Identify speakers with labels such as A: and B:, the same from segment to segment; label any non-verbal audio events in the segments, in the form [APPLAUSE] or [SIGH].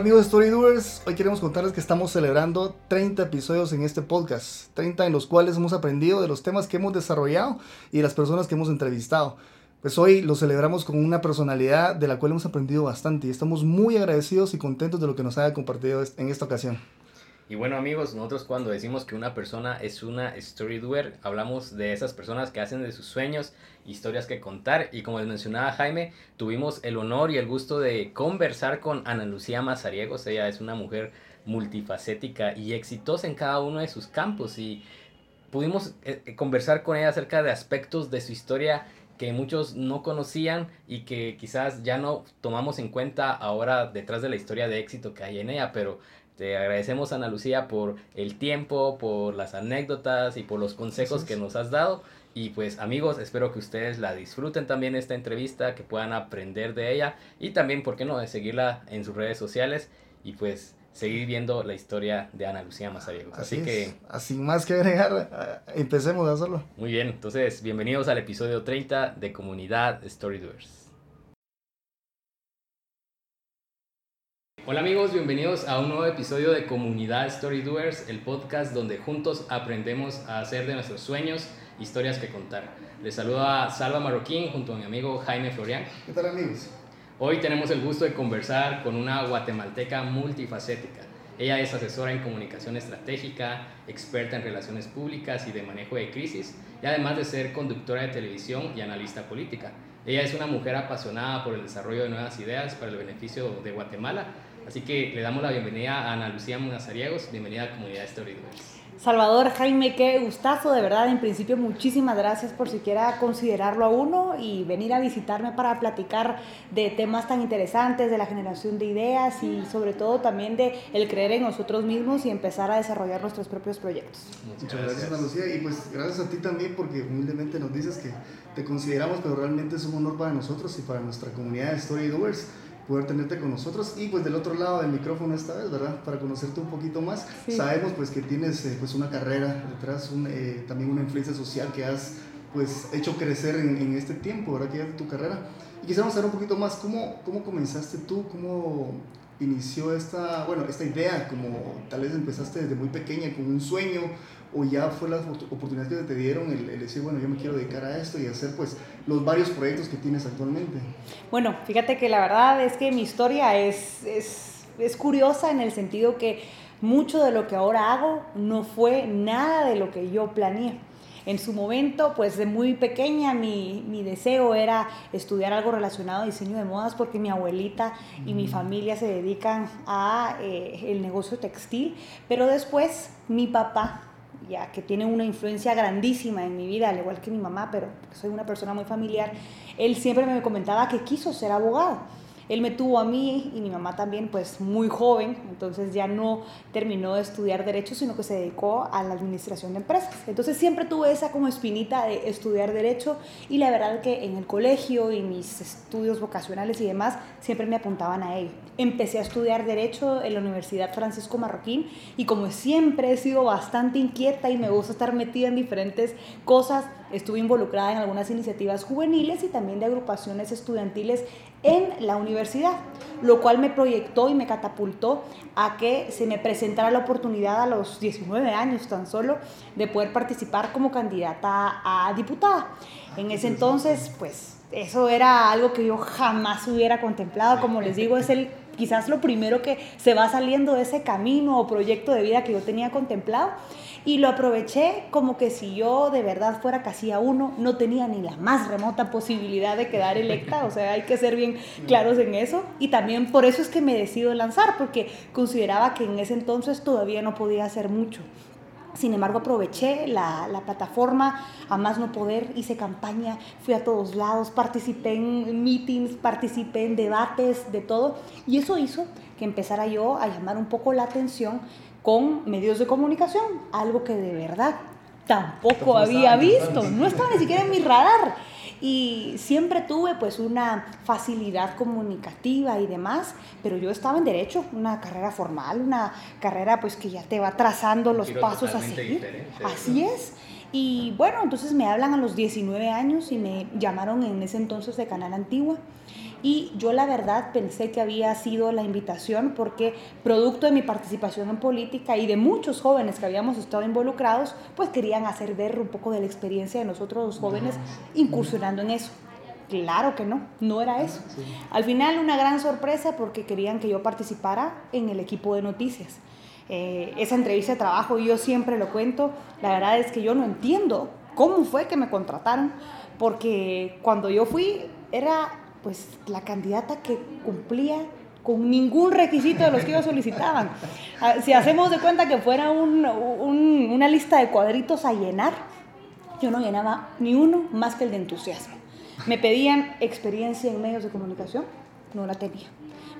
A: Hola amigos Storydoers, hoy queremos contarles que estamos celebrando 30 episodios en este podcast, 30 en los cuales hemos aprendido de los temas que hemos desarrollado y de las personas que hemos entrevistado. Pues hoy lo celebramos con una personalidad de la cual hemos aprendido bastante y estamos muy agradecidos y contentos de lo que nos haya compartido en esta ocasión.
B: Y bueno amigos, nosotros cuando decimos que una persona es una story doer, hablamos de esas personas que hacen de sus sueños historias que contar. Y como les mencionaba Jaime, tuvimos el honor y el gusto de conversar con Ana Lucía Mazariegos. Ella es una mujer multifacética y exitosa en cada uno de sus campos. Y pudimos eh, eh, conversar con ella acerca de aspectos de su historia que muchos no conocían y que quizás ya no tomamos en cuenta ahora detrás de la historia de éxito que hay en ella, pero te agradecemos, Ana Lucía, por el tiempo, por las anécdotas y por los consejos que nos has dado. Y pues amigos, espero que ustedes la disfruten también esta entrevista, que puedan aprender de ella y también, ¿por qué no?, de seguirla en sus redes sociales y pues seguir viendo la historia de Ana Lucía Mazariegos.
A: Así, Así que... Así más que agregar, empecemos a hacerlo.
B: Muy bien, entonces bienvenidos al episodio 30 de Comunidad Storydoers. Hola amigos, bienvenidos a un nuevo episodio de Comunidad Story Doers, el podcast donde juntos aprendemos a hacer de nuestros sueños historias que contar. Les saluda Salva Marroquín junto a mi amigo Jaime Florian.
A: ¿Qué tal amigos?
B: Hoy tenemos el gusto de conversar con una guatemalteca multifacética. Ella es asesora en comunicación estratégica, experta en relaciones públicas y de manejo de crisis, y además de ser conductora de televisión y analista política. Ella es una mujer apasionada por el desarrollo de nuevas ideas para el beneficio de Guatemala Así que le damos la bienvenida a Ana Lucía Munazariegos, bienvenida a Comunidad Storydoers.
C: Salvador, Jaime, qué gustazo, de verdad, en principio muchísimas gracias por siquiera considerarlo a uno y venir a visitarme para platicar de temas tan interesantes, de la generación de ideas y sobre todo también de el creer en nosotros mismos y empezar a desarrollar nuestros propios proyectos.
A: Muchas gracias, Ana Lucía, y pues gracias a ti también porque humildemente nos dices que te consideramos, pero realmente es un honor para nosotros y para nuestra comunidad de Storydoers poder tenerte con nosotros y pues del otro lado del micrófono esta vez, ¿verdad? Para conocerte un poquito más. Sabemos pues que tienes eh, pues una carrera detrás, un, eh, también una influencia social que has pues hecho crecer en, en este tiempo, ¿verdad? Que ya tu carrera. Y quisiéramos saber un poquito más, ¿cómo, cómo comenzaste tú? ¿Cómo inició esta, bueno, esta idea? Como tal vez empezaste desde muy pequeña con un sueño o ya fue la oportunidad que te dieron el, decir, bueno, yo me quiero dedicar a esto y hacer pues los varios proyectos que tienes actualmente?
C: Bueno, fíjate que la verdad es que mi historia es, es, es curiosa en el sentido que mucho de lo que ahora hago no fue nada de lo que yo planeé. En su momento, pues de muy pequeña, mi, mi, deseo era estudiar algo relacionado a diseño de modas porque mi abuelita y mi familia se dedican a eh, el negocio textil, pero después mi papá ya que tiene una influencia grandísima en mi vida, al igual que mi mamá, pero soy una persona muy familiar, él siempre me comentaba que quiso ser abogado. Él me tuvo a mí y mi mamá también, pues muy joven, entonces ya no terminó de estudiar derecho, sino que se dedicó a la administración de empresas. Entonces siempre tuve esa como espinita de estudiar derecho y la verdad que en el colegio y mis estudios vocacionales y demás siempre me apuntaban a ello. Empecé a estudiar derecho en la Universidad Francisco Marroquín y como siempre he sido bastante inquieta y me gusta estar metida en diferentes cosas, estuve involucrada en algunas iniciativas juveniles y también de agrupaciones estudiantiles en la universidad, lo cual me proyectó y me catapultó a que se me presentara la oportunidad a los 19 años tan solo de poder participar como candidata a diputada. En ese entonces, pues eso era algo que yo jamás hubiera contemplado, como les digo, es el quizás lo primero que se va saliendo de ese camino o proyecto de vida que yo tenía contemplado y lo aproveché como que si yo de verdad fuera casi a uno, no tenía ni la más remota posibilidad de quedar electa, o sea, hay que ser bien claros en eso. Y también por eso es que me decido lanzar, porque consideraba que en ese entonces todavía no podía hacer mucho. Sin embargo, aproveché la, la, plataforma a más no poder, hice campaña, fui a todos lados, participé en meetings, participé en debates, de todo. Y eso hizo que empezara yo a llamar un poco la atención con medios de comunicación, algo que de verdad tampoco había visto, no estaba ni siquiera en mi radar. Y siempre tuve pues una facilidad comunicativa y demás, pero yo estaba en derecho, una carrera formal, una carrera pues que ya te va trazando los pasos a seguir. Así es. Y bueno, entonces me hablan a los 19 años y me llamaron en ese entonces de Canal Antigua y yo la verdad pensé que había sido la invitación porque producto de mi participación en política y de muchos jóvenes que habíamos estado involucrados, pues querían hacer ver un poco de la experiencia de nosotros los jóvenes incursionando en eso. Claro que no, no era eso. Al final una gran sorpresa porque querían que yo participara en el equipo de noticias. Eh, esa entrevista de trabajo, yo siempre lo cuento, la verdad es que yo no entiendo cómo fue que me contrataron, porque cuando yo fui era pues la candidata que cumplía con ningún requisito de los que ellos solicitaban. Ah, si hacemos de cuenta que fuera una lista de cuadritos a llenar, yo no llenaba ni uno más que el de entusiasmo. Me pedían experiencia en medios de comunicación, no la tenía.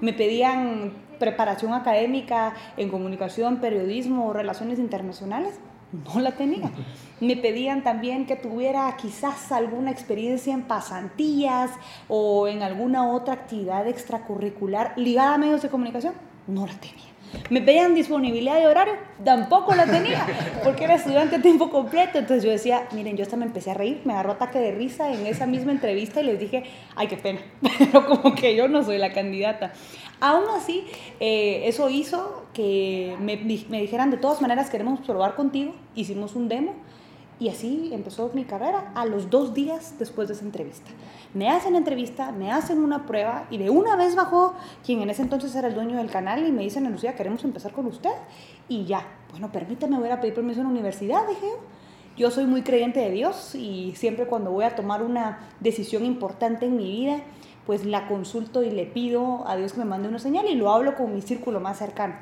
C: Me pedían preparación académica en comunicación, periodismo relaciones internacionales, no la tenía. Me pedían también que tuviera quizás alguna experiencia en pasantías o en alguna otra actividad extracurricular ligada a medios de comunicación. No la tenía. Me pedían disponibilidad de horario, tampoco la tenía, porque era estudiante a tiempo completo. Entonces yo decía, miren, yo hasta me empecé a reír, me agarró ataque de risa en esa misma entrevista y les dije, ay, qué pena, [LAUGHS] pero como que yo no soy la candidata. Aún así, eh, eso hizo que me, me dijeran, de todas maneras queremos probar contigo, hicimos un demo y así empezó mi carrera a los dos días después de esa entrevista. Me hacen entrevista, me hacen una prueba y de una vez bajó quien en ese entonces era el dueño del canal y me dicen, Lucía, queremos empezar con usted. Y ya, bueno, permítame, voy a pedir permiso en la universidad, dije yo. soy muy creyente de Dios y siempre cuando voy a tomar una decisión importante en mi vida, pues la consulto y le pido a Dios que me mande una señal y lo hablo con mi círculo más cercano.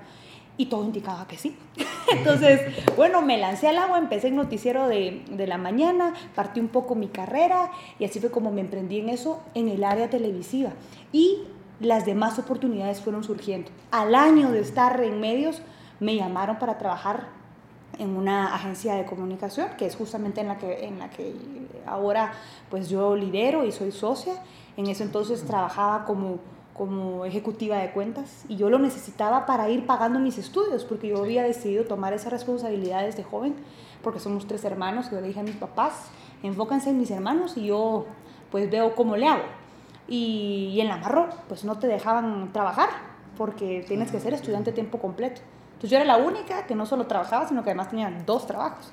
C: Y todo indicaba que sí. [LAUGHS] Entonces, bueno, me lancé al agua, empecé en noticiero de, de, la mañana, partí un poco mi carrera y así fue como me emprendí en eso en el área televisiva. Y las demás oportunidades fueron surgiendo. Al año de estar en medios, me llamaron para trabajar en una agencia de comunicación, que es justamente en la que, en la que ahora pues yo lidero y soy socia. En ese entonces trabajaba como, como ejecutiva de cuentas y yo lo necesitaba para ir pagando mis estudios, porque yo había decidido tomar esas responsabilidades de joven, porque somos tres hermanos, yo le dije a mis papás, enfóquense en mis hermanos y yo pues veo cómo le hago. Y, y en la Marro pues no te dejaban trabajar, porque tienes que ser estudiante tiempo completo. Entonces yo era la única que no solo trabajaba, sino que además tenía dos trabajos.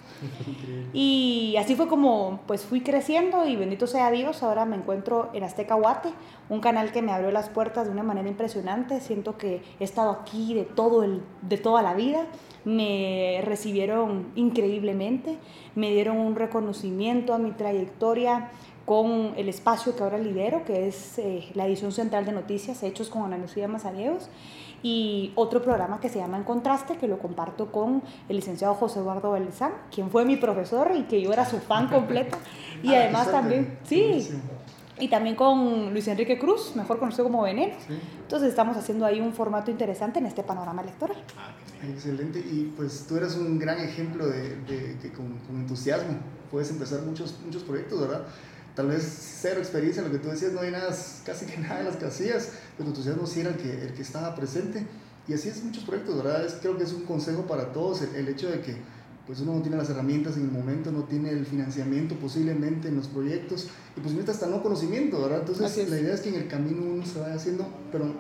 C: y así fue como pues fui creciendo y bendito sea Dios, ahora me encuentro en Azteca Guate, un canal que me abrió las puertas de una manera impresionante. Siento que he estado aquí de, todo el, de toda la vida. Me recibieron increíblemente, me dieron un reconocimiento a mi trayectoria con el espacio que ahora lidero, que es eh, la edición central de noticias, hechos con Ana Lucía Mazariegos y otro programa que se llama En Contraste, que lo comparto con el licenciado José Eduardo Belizán, quien fue mi profesor y que yo era su fan completo. [LAUGHS] Y ah, además también, sí, y también con Luis Enrique Cruz, mejor conocido como Veneno. Entonces estamos haciendo ahí un formato interesante en este panorama electoral.
A: Ah, excelente, y pues tú eres un gran ejemplo de, de que con, con, entusiasmo puedes empezar muchos, muchos proyectos, ¿verdad? Tal vez cero experiencia, lo que tú decías, no hay nada, casi que nada en las casillas, pero tu entusiasmo sí era el que, el que estaba presente. Y así es muchos proyectos, ¿verdad? Es, creo que es un consejo para todos el, hecho de que pues uno no tiene las herramientas en el momento, no tiene el financiamiento posiblemente en los proyectos y posiblemente hasta no conocimiento, ¿verdad? Entonces la idea es que en el camino uno se vaya haciendo, pero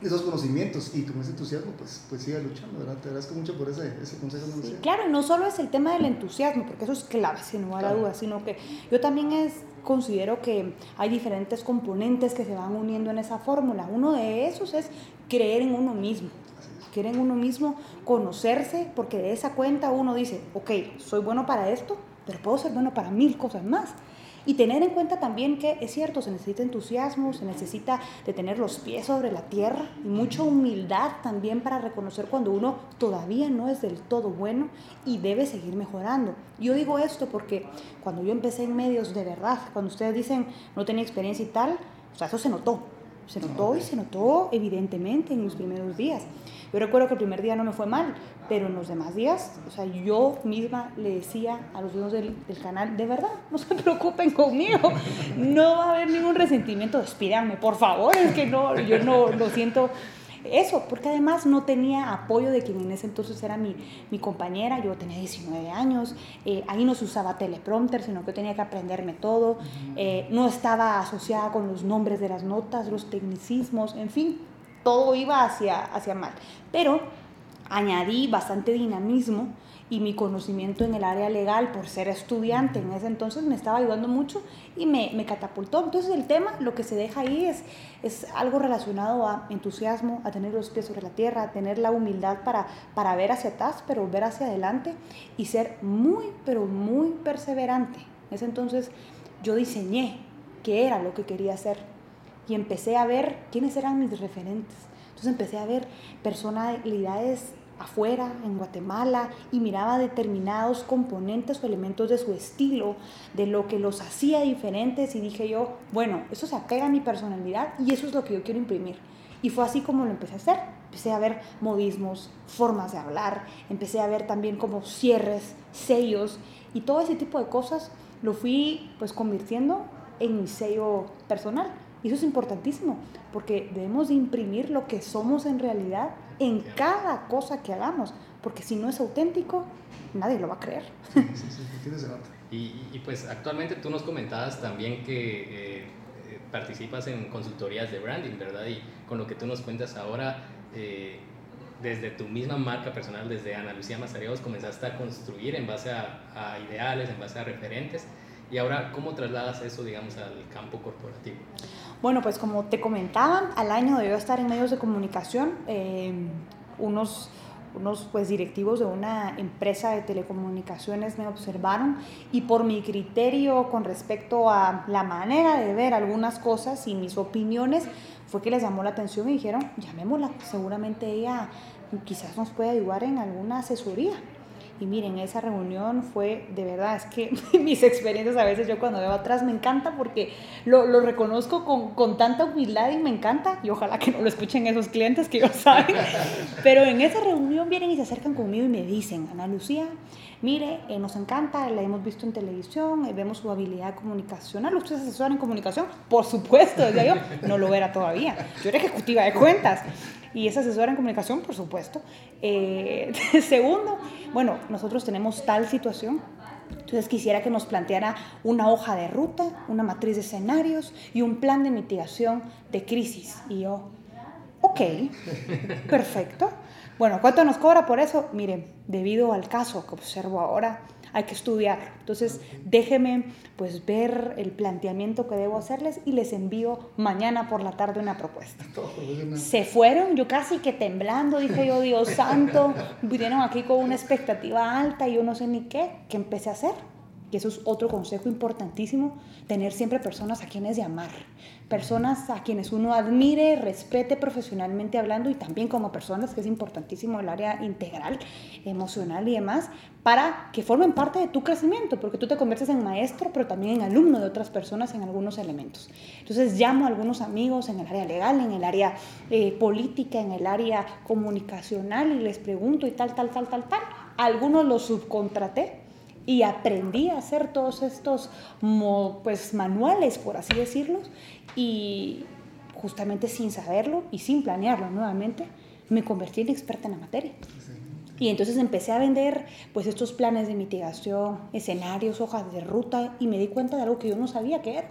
A: esos conocimientos y con ese entusiasmo, pues, pues siga luchando, ¿verdad? Te agradezco mucho por ese, ese consejo.
C: Sí, claro, no solo es el tema del entusiasmo, porque eso es clave, sin lugar a dudas, sino que yo también es, considero que hay diferentes componentes que se van uniendo en esa fórmula. Uno de esos es creer en uno mismo. Creer en uno mismo, conocerse, porque de esa cuenta uno dice, ok, soy bueno para esto, pero puedo ser bueno para mil cosas más. Y tener en cuenta también que es cierto, se necesita entusiasmo, se necesita de tener los pies sobre la tierra y mucha humildad también para reconocer cuando uno todavía no es del todo bueno y debe seguir mejorando. Yo digo esto porque cuando yo empecé en medios de verdad, cuando ustedes dicen no tenía experiencia y tal, o sea, eso se notó. Se notó y se notó evidentemente en los primeros días. Yo recuerdo que el primer día no me fue mal, pero en los demás días, o sea, yo misma le decía a los dueños del, canal, de verdad, no se [LAUGHS] preocupen conmigo, no va a haber ningún resentimiento, despídanme, por favor, es que no, yo no lo siento eso, porque además no tenía apoyo de quien en ese entonces era mi, mi compañera, yo tenía 19 años, eh, ahí no se usaba teleprompter, sino que tenía que aprenderme todo, eh, no estaba asociada con los nombres de las notas, los tecnicismos, en fin, todo iba hacia, hacia mal. Pero añadí bastante dinamismo y mi conocimiento en el área legal por ser estudiante en ese entonces me estaba ayudando mucho y me, me, catapultó. Entonces el tema, lo que se deja ahí es, es algo relacionado a entusiasmo, a tener los pies sobre la tierra, a tener la humildad para, para ver hacia atrás, pero ver hacia adelante y ser muy, pero muy perseverante. En ese entonces yo diseñé qué era lo que quería hacer y empecé a ver quiénes eran mis referentes. Entonces empecé a ver personalidades afuera, en Guatemala, y miraba determinados componentes o elementos de su estilo, de lo que los hacía diferentes, y dije yo, bueno, eso se apega a mi personalidad y eso es lo que yo quiero imprimir. Y fue así como lo empecé a hacer. Empecé a ver modismos, formas de hablar, empecé a ver también como cierres, sellos y todo ese tipo de cosas lo fui pues convirtiendo en mi sello personal. Y eso es importantísimo, porque debemos de imprimir lo que somos en realidad en cada cosa que hagamos, porque si no es auténtico, nadie lo va a creer.
A: Sí, sí, sí,
B: y, y, pues actualmente tú nos comentabas también que eh, eh, participas en consultorías de branding, ¿verdad? Y con lo que tú nos cuentas ahora, eh, desde tu misma marca personal, desde Ana Lucía Mazareos, comenzaste a construir en base a, a ideales, en base a referentes. Y ahora, ¿cómo trasladas eso, digamos, al campo corporativo?
C: Bueno, pues como te comentaba, al año de yo estar en medios de comunicación, eh, unos, unos pues, directivos de una empresa de telecomunicaciones me observaron y por mi criterio con respecto a la manera de ver algunas cosas y mis opiniones, fue que les llamó la atención y dijeron, llamémosla, seguramente ella quizás nos puede ayudar en alguna asesoría. Y miren, esa reunión fue, de verdad, es que [LAUGHS] mis experiencias a veces yo cuando veo atrás me encanta porque lo, lo reconozco con, con, tanta humildad y me encanta. Y ojalá que no lo escuchen esos clientes que yo saben. [LAUGHS] Pero en esa reunión vienen y se acercan conmigo y me dicen, Ana Lucía, mire, eh, nos encanta, la hemos visto en televisión, eh, vemos su habilidad comunicacional. ¿Usted es asesora en comunicación? Por supuesto, decía yo. No lo era todavía. Yo era ejecutiva de cuentas y es asesora en comunicación, por supuesto. Eh, [LAUGHS] segundo, bueno, nosotros tenemos tal situación. Entonces quisiera que nos planteara una hoja de ruta, una matriz de escenarios y un plan de mitigación de crisis. Y yo, ok, perfecto. Bueno, ¿cuánto nos cobra por eso? Miren, debido al caso que observo ahora, hay que estudiar. Entonces, déjenme pues ver el planteamiento que debo hacerles y les envío mañana por la tarde una propuesta. Se fueron, yo casi que temblando, dije yo, Dios santo, vinieron aquí con una expectativa alta y yo no sé ni qué, ¿qué empecé a hacer? Y eso es otro consejo importantísimo, tener siempre personas a quienes llamar, personas a quienes uno admire, respete profesionalmente hablando y también como personas, que es importantísimo el área integral, emocional y demás, para que formen parte de tu crecimiento, porque tú te conviertes en maestro, pero también en alumno de otras personas en algunos elementos. Entonces llamo a algunos amigos en el área legal, en el área eh, política, en el área comunicacional y les pregunto y tal, tal, tal, tal, tal. algunos los subcontraté y aprendí a hacer todos estos pues, manuales, por así decirlos, y justamente sin saberlo y sin planearlo nuevamente, me convertí en experta en la materia. Y entonces empecé a vender pues estos planes de mitigación, escenarios, hojas de ruta y me di cuenta de algo que yo no sabía qué era.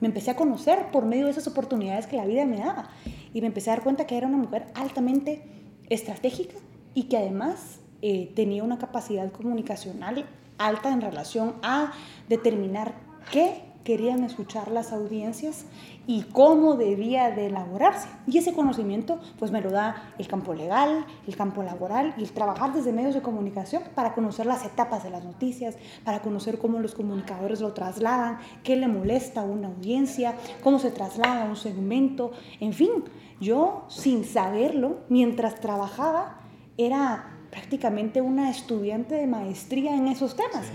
C: Me empecé a conocer por medio de esas oportunidades que la vida me daba y me empecé a dar cuenta que era una mujer altamente estratégica y que además eh, tenía una capacidad comunicacional alta en relación a determinar qué querían escuchar las audiencias y cómo debía de elaborarse. Y ese conocimiento pues me lo da el campo legal, el campo laboral y el trabajar desde medios de comunicación para conocer las etapas de las noticias, para conocer cómo los comunicadores lo trasladan, qué le molesta a una audiencia, cómo se traslada un segmento, en fin, yo sin saberlo, mientras trabajaba, era prácticamente una estudiante de maestría en esos temas.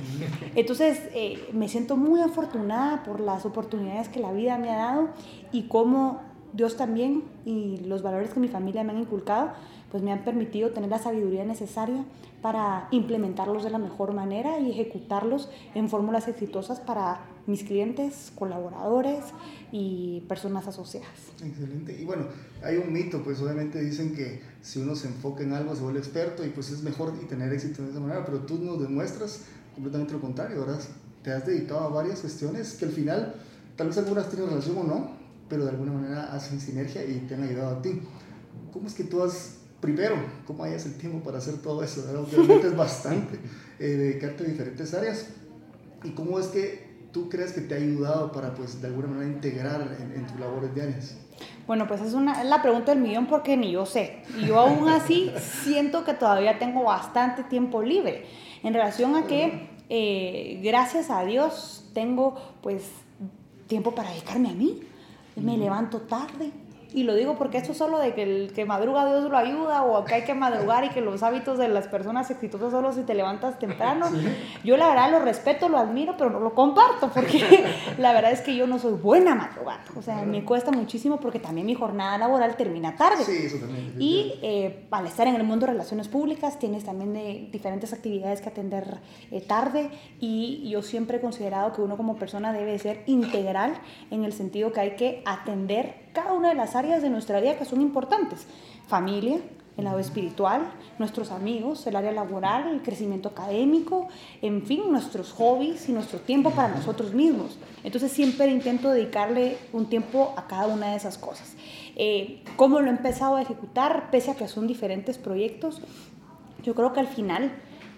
C: Entonces, eh, me siento muy afortunada por las oportunidades que la vida me ha dado y cómo Dios también y los valores que mi familia me han inculcado, pues me han permitido tener la sabiduría necesaria para implementarlos de la mejor manera y ejecutarlos en fórmulas exitosas para mis clientes, colaboradores y personas asociadas.
A: Excelente. Y bueno, hay un mito, pues obviamente dicen que si uno se enfoca en algo se vuelve experto y pues es mejor y tener éxito de esa manera, pero tú nos demuestras completamente lo contrario, ¿verdad? Te has dedicado a varias cuestiones que al final, tal vez algunas tienen relación o no, pero de alguna manera hacen sinergia y te han ayudado a ti. ¿Cómo es que tú has, primero, cómo hayas el tiempo para hacer todo eso? Obviamente es bastante, eh, dedicarte a diferentes áreas. ¿Y cómo es que tú crees que te ha ayudado para, pues, de alguna manera integrar en, tus labores diarias?
C: Bueno, pues es, una, es la pregunta del millón porque ni yo sé. Y yo aún así siento que todavía tengo bastante tiempo libre en relación a que, eh, gracias a Dios, tengo pues tiempo para dedicarme a mí. Me levanto tarde, y lo digo porque esto solo de que el que madruga Dios lo ayuda o que hay que madrugar y que los hábitos de las personas exitosas solo si te levantas temprano. Yo la verdad lo respeto, lo admiro, pero no lo comparto porque [LAUGHS] la verdad es que yo no soy buena madrugando. O sea, me cuesta muchísimo porque también mi jornada laboral termina tarde.
A: Sí, eso también.
C: Y eh, al estar en el mundo de relaciones públicas tienes también de diferentes actividades que atender eh, tarde y yo siempre he considerado que uno como persona debe ser integral en el sentido que hay que atender cada una de las áreas de nuestra vida que son importantes. Familia, el lado espiritual, nuestros amigos, el área laboral, el crecimiento académico, en fin, nuestros hobbies y nuestro tiempo para nosotros mismos. Entonces siempre intento dedicarle un tiempo a cada una de esas cosas. Eh, ¿Cómo lo he empezado a ejecutar? Pese a que son diferentes proyectos, yo creo que al final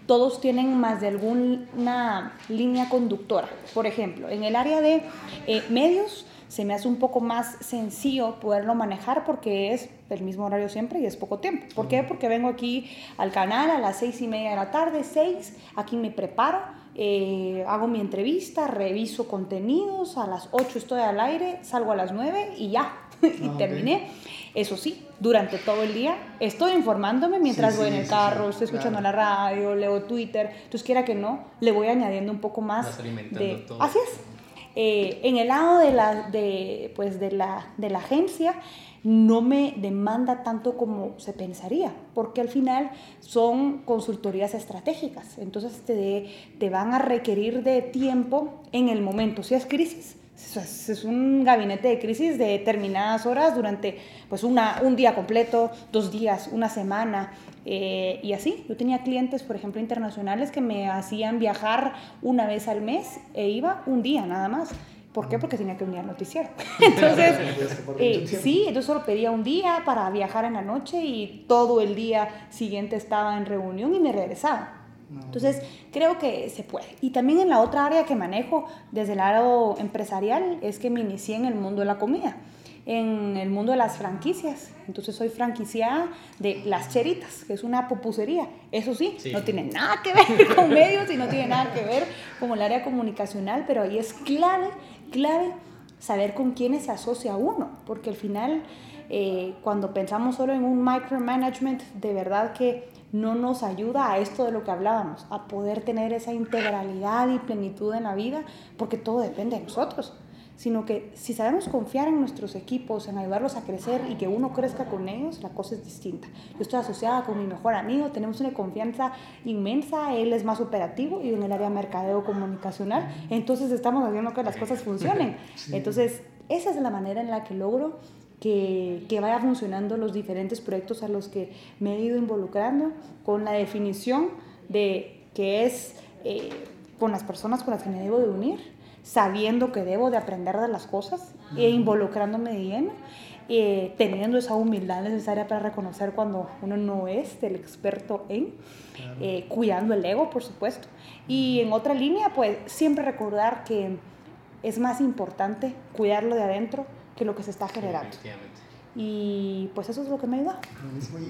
C: todos tienen más de alguna línea conductora. Por ejemplo, en el área de eh, medios, se me hace un poco más sencillo poderlo manejar porque es el mismo horario siempre y es poco tiempo. ¿Por qué? Porque vengo aquí al canal a las seis y media de la tarde, seis, aquí me preparo, eh, hago mi entrevista, reviso contenidos, a las ocho estoy al aire, salgo a las nueve y ya, [LAUGHS] y ah, terminé. Eso sí, durante todo el día estoy informándome mientras voy en el carro, estoy escuchando la radio, leo Twitter, entonces quiera que no, le voy añadiendo un poco más de... Así es, eh, en el lado de la, de, pues de, la, de la agencia no me demanda tanto como se pensaría, porque al final son consultorías estratégicas, entonces te, te van a requerir de tiempo en el momento. Si es crisis, es un gabinete de crisis de determinadas horas durante pues una, un día completo, dos días, una semana eh, y así. Yo tenía clientes, por ejemplo, internacionales que me hacían viajar una vez al mes e iba un día nada más. ¿Por qué? Porque tenía que unir al noticiero. [LAUGHS] Entonces, [LAUGHS] eh, sí, entonces solo pedía un día para viajar en la noche y todo el día siguiente estaba en reunión y me regresaba. Entonces, creo que se puede. Y también en la otra área que manejo desde el lado empresarial es que me inicié en el mundo de la comida, en el mundo de las franquicias. Entonces, soy franquiciada de Las Cheritas, que es una pupusería. Eso sí, no tiene nada que ver [LAUGHS] con medios y no tiene nada que ver con el área comunicacional, pero ahí es clave, clave saber con quiénes se asocia uno, porque al final, eh, cuando pensamos solo en un micromanagement, de verdad que no nos ayuda a esto de lo que hablábamos, a poder tener esa integralidad y plenitud en la vida, porque todo depende de nosotros, sino que si sabemos confiar en nuestros equipos, en ayudarlos a crecer y que uno crezca con ellos, la cosa es distinta. Yo estoy asociada con mi mejor amigo, tenemos una confianza inmensa, él es más operativo y en el área mercadeo comunicacional, entonces estamos haciendo que las cosas funcionen. [LAUGHS] Entonces, esa es la manera en la que logro que, que, vaya funcionando los diferentes proyectos a los que me he ido involucrando, con la definición de que es eh, con las personas con las que me debo de unir, sabiendo que debo de aprender de las cosas e involucrándome de lleno, eh, teniendo esa humildad necesaria para reconocer cuando uno no es el experto en, eh, cuidando el ego, por supuesto. Y en otra línea, pues siempre recordar que es más importante cuidarlo de adentro que lo que se está generando. Y pues eso es lo que me ayuda.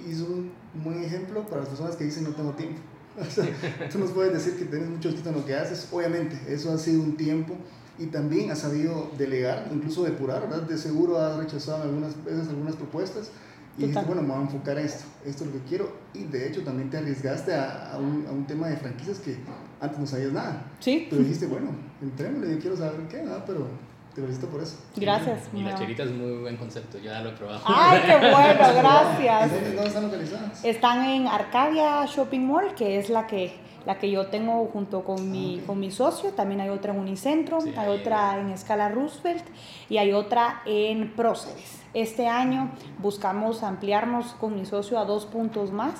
A: Y es un buen ejemplo para las personas que dicen no tengo tiempo. [LAUGHS] tú nos puedes decir que tienes mucho éxito en lo que haces. Obviamente, eso ha sido un tiempo y también has sabido delegar, incluso depurar, ¿verdad? De seguro has rechazado algunas veces algunas propuestas y dijiste, bueno, me voy a enfocar a esto, esto es lo que quiero. Y de hecho también te arriesgaste a, a, un, a un, tema de franquicias que antes no sabías nada.
C: Sí.
A: Pero dijiste, bueno, entrémosle, yo quiero saber qué, ¿verdad? Pero Te felicito por eso.
C: Gracias.
B: Y la cherita es muy buen concepto, yo ya lo he probado.
C: Ay, qué bueno, [LAUGHS] gracias.
A: ¿Dónde están localizadas?
C: Están en Arcadia Shopping Mall, que es la que, la que yo tengo junto con mi, con mi socio. También hay otra en Unicentro,
B: Sí,
C: hay otra en Escala Roosevelt y hay otra en Próceres. Este año buscamos ampliarnos con mi socio a dos puntos más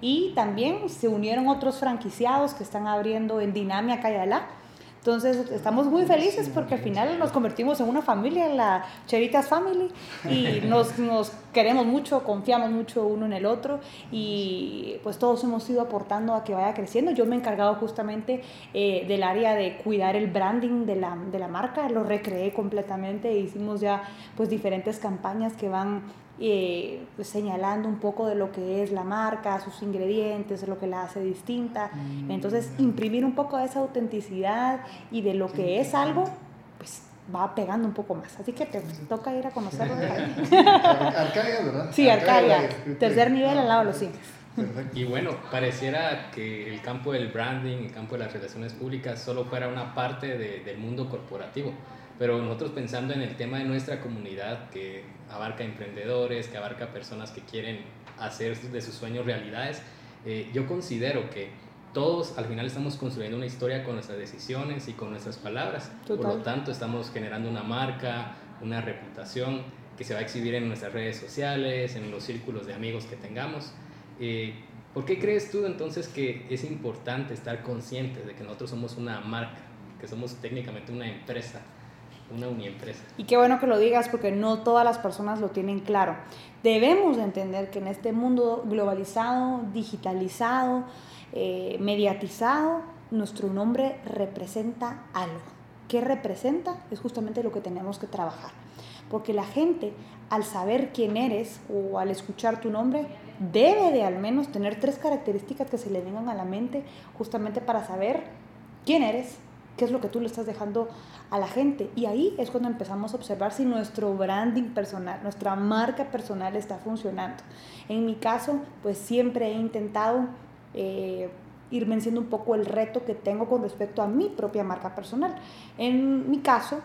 C: y también se unieron otros franquiciados que están abriendo en Dinamia Cayalá. Entonces estamos muy felices porque al final nos convertimos en una familia, la Cheritas Family, y [LAUGHS] nos, nos queremos mucho, confiamos mucho uno en el otro y pues todos hemos ido aportando a que vaya creciendo. Yo me he encargado justamente eh, del área de cuidar el branding de la, de la marca, lo recreé completamente, e hicimos ya pues diferentes campañas que van eh, pues, señalando un poco de lo que es la marca, sus ingredientes, lo que la hace distinta. Entonces, imprimir un poco de esa autenticidad y de lo que es algo, pues va pegando un poco más. Así que te toca ir a conocerlo.
A: Ar- [LAUGHS] Arcadia, ¿verdad?
C: sí, Arcadia,
A: Arcadia,
C: tercer nivel al lado de los cines.
A: Perfecto.
B: Y bueno, pareciera que el campo del branding, el campo de las relaciones públicas solo fuera una parte de- del mundo corporativo. Pero nosotros pensando en el tema de nuestra comunidad, que abarca emprendedores, que abarca personas que quieren hacer de sus sueños realidades, eh, yo considero que todos al final estamos construyendo una historia con nuestras decisiones y con nuestras palabras. Por
C: Total.
B: lo tanto, estamos generando una marca, una reputación que se va a exhibir en nuestras redes sociales, en los círculos de amigos que tengamos. Eh, ¿Por qué crees tú entonces que es importante estar conscientes de que nosotros somos una marca, que somos técnicamente una empresa, una uniempresa?
C: Y qué bueno que lo digas porque no todas las personas lo tienen claro. Debemos de entender que en este mundo globalizado, digitalizado, eh, mediatizado, nuestro nombre representa algo. ¿Qué representa? Es justamente lo que tenemos que trabajar. Porque la gente, al saber quién eres o al escuchar tu nombre, debe de al menos tener tres características que se le vengan a la mente justamente para saber quién eres, qué es lo que tú le estás dejando a la gente. Y ahí es cuando empezamos a observar si nuestro branding personal, nuestra marca personal está funcionando. En mi caso, pues siempre he intentado eh, ir venciendo un poco el reto que tengo con respecto a mi propia marca personal. En mi caso,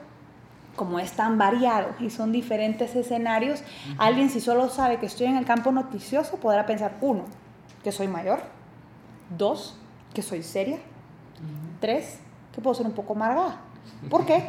C: como es tan variado y son diferentes escenarios, alguien si solo sabe que estoy en el campo noticioso podrá pensar, uno, que soy mayor, dos, que soy seria, tres, que puedo ser un poco amargada. ¿Por qué?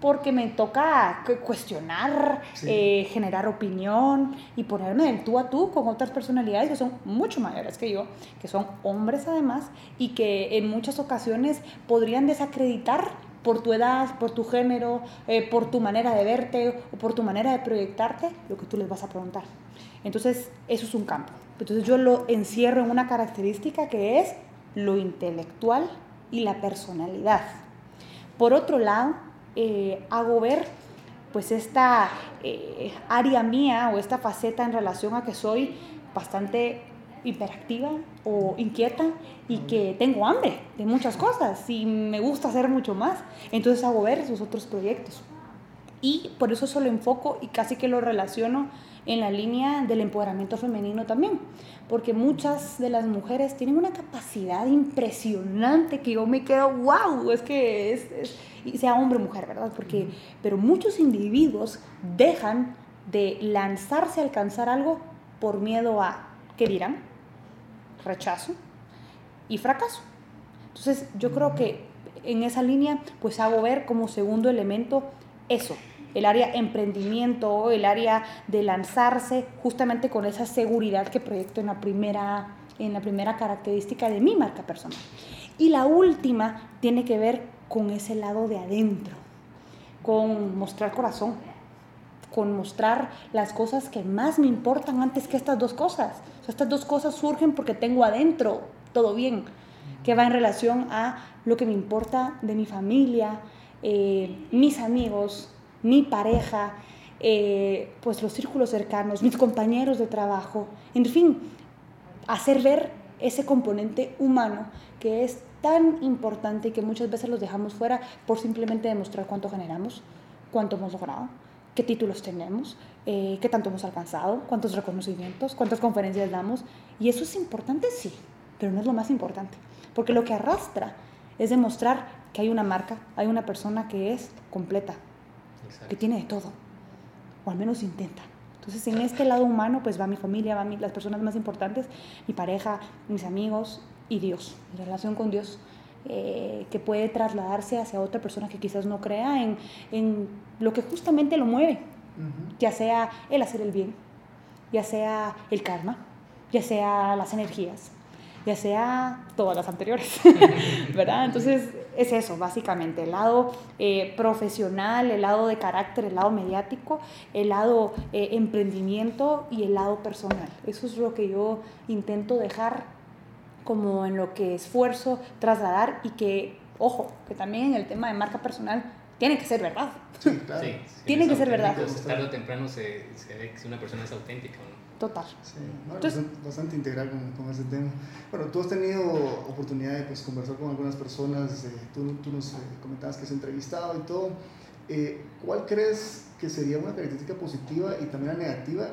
C: Porque me toca cu- cuestionar,
A: Sí.
C: eh, generar opinión y ponerme del tú a tú con otras personalidades que son mucho mayores que yo, que son hombres además y que en muchas ocasiones podrían desacreditar por tu edad, por tu género, eh, por tu manera de verte o por tu manera de proyectarte lo que tú les vas a preguntar. Entonces, eso es un campo. Entonces, yo lo encierro en una característica que es lo intelectual y la personalidad. Por otro lado, eh, hago ver pues esta eh, área mía o esta faceta en relación a que soy bastante hiperactiva o inquieta y que tengo hambre de muchas cosas y me gusta hacer mucho más. Entonces hago ver esos otros proyectos. Y por eso solo enfoco y casi que lo relaciono en la línea del empoderamiento femenino también, porque muchas de las mujeres tienen una capacidad impresionante que yo me quedo, wow, es que es, sea hombre o mujer, ¿verdad? Porque, pero muchos individuos dejan de lanzarse a alcanzar algo por miedo a, ¿qué dirán? Rechazo y fracaso. Entonces yo creo que en esa línea pues hago ver como segundo elemento eso, el área emprendimiento, el área de lanzarse justamente con esa seguridad que proyecto en la primera, en la primera característica de mi marca personal. Y la última tiene que ver con ese lado de adentro, con mostrar corazón, con mostrar las cosas que más me importan antes que estas dos cosas. O sea, estas dos cosas surgen porque tengo adentro todo bien, que va en relación a lo que me importa de mi familia, eh, mis amigos, mi pareja, eh, pues los círculos cercanos, mis compañeros de trabajo, en fin, hacer ver ese componente humano que es tan importante y que muchas veces los dejamos fuera por simplemente demostrar cuánto generamos, cuánto hemos logrado, qué títulos tenemos, eh, qué tanto hemos alcanzado, cuántos reconocimientos, cuántas conferencias damos. Y eso es importante, sí, pero no es lo más importante, porque lo que arrastra es demostrar que hay una marca, hay una persona que es completa, que tiene de todo, o al menos intenta. Entonces, en este lado humano, pues va mi familia, van las personas más importantes, mi pareja, mis amigos y Dios, mi relación con Dios, eh, que puede trasladarse hacia otra persona que quizás no crea en, en lo que justamente lo mueve, ya sea el hacer el bien, ya sea el karma, ya sea las energías, ya sea todas las anteriores, [LAUGHS] ¿verdad? Entonces es eso, básicamente, el lado eh, profesional, el lado de carácter, el lado mediático, el lado eh, emprendimiento y el lado personal. Eso es lo que yo intento dejar como en lo que esfuerzo trasladar y que, ojo, que también en el tema de marca personal tiene que ser verdad.
A: Sí, claro.
C: tiene que ser verdad.
B: Tarde o temprano se, se ve si una persona es auténtica o no.
C: Total.
A: Sí, Entonces, bastante, integral con, con, ese tema. Bueno, tú has tenido oportunidad de pues, conversar con algunas personas, eh, tú, tú, nos eh, comentabas que has entrevistado y todo. Eh, ¿Cuál crees que sería una característica positiva y también la negativa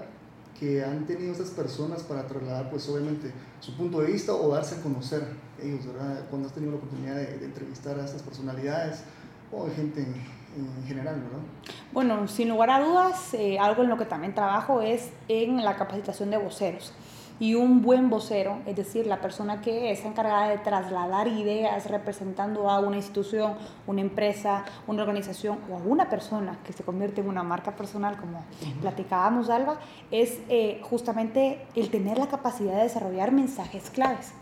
A: que han tenido esas personas para trasladar, pues obviamente, su punto de vista o darse a conocer ellos, ¿verdad? Cuando has tenido la oportunidad de, de entrevistar a estas personalidades o de gente en general, ¿verdad?
C: Bueno, sin lugar a dudas, eh, algo en lo que también trabajo es en la capacitación de voceros. Y un buen vocero, es decir, la persona que está encargada de trasladar ideas representando a una institución, una empresa, una organización o a una persona que se convierte en una marca personal, como platicábamos, Alba, es eh, justamente el tener la capacidad de desarrollar mensajes claves.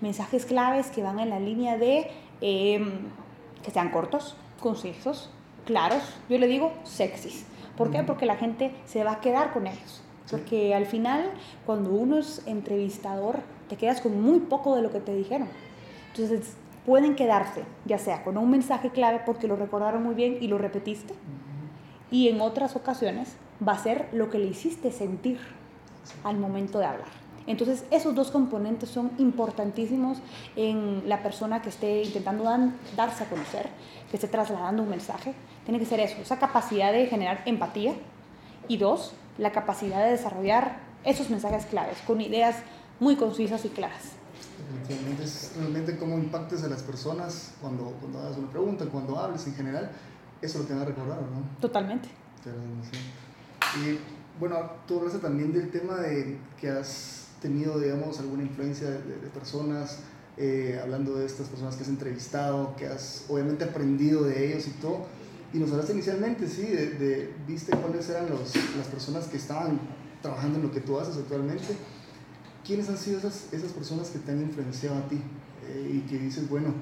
C: Mensajes claves que van en la línea de em, que sean cortos, concisos, claros, yo le digo sexys. ¿Por qué? Porque la gente se va a quedar con ellos. Porque al final, cuando uno es entrevistador, te quedas con muy poco de lo que te dijeron. Entonces, pueden quedarse, ya sea con un mensaje clave porque lo recordaron muy bien y lo repetiste, y en otras ocasiones va a ser lo que le hiciste sentir al momento de hablar. Entonces, esos dos componentes son importantísimos en la persona que esté intentando darse a conocer, que esté trasladando un mensaje. Tiene que ser eso, esa capacidad de generar empatía y dos, la capacidad de desarrollar esos mensajes claves con ideas muy concisas y claras.
A: Definitivamente es realmente cómo impactes a las personas cuando, cuando hagas una pregunta, cuando hables en general, eso lo que van a recordar, ¿no?
C: Totalmente.
A: Y bueno, tú hablaste también del tema de que has tenido, digamos, alguna influencia de, personas, eh, hablando de estas personas que has entrevistado, que has obviamente aprendido de ellos y todo. Y nos hablaste inicialmente, sí, de, viste cuáles eran los, las personas que estaban trabajando en lo que tú haces actualmente. ¿Quiénes han sido esas, esas personas que te han influenciado a ti? Eh, y que dices, bueno,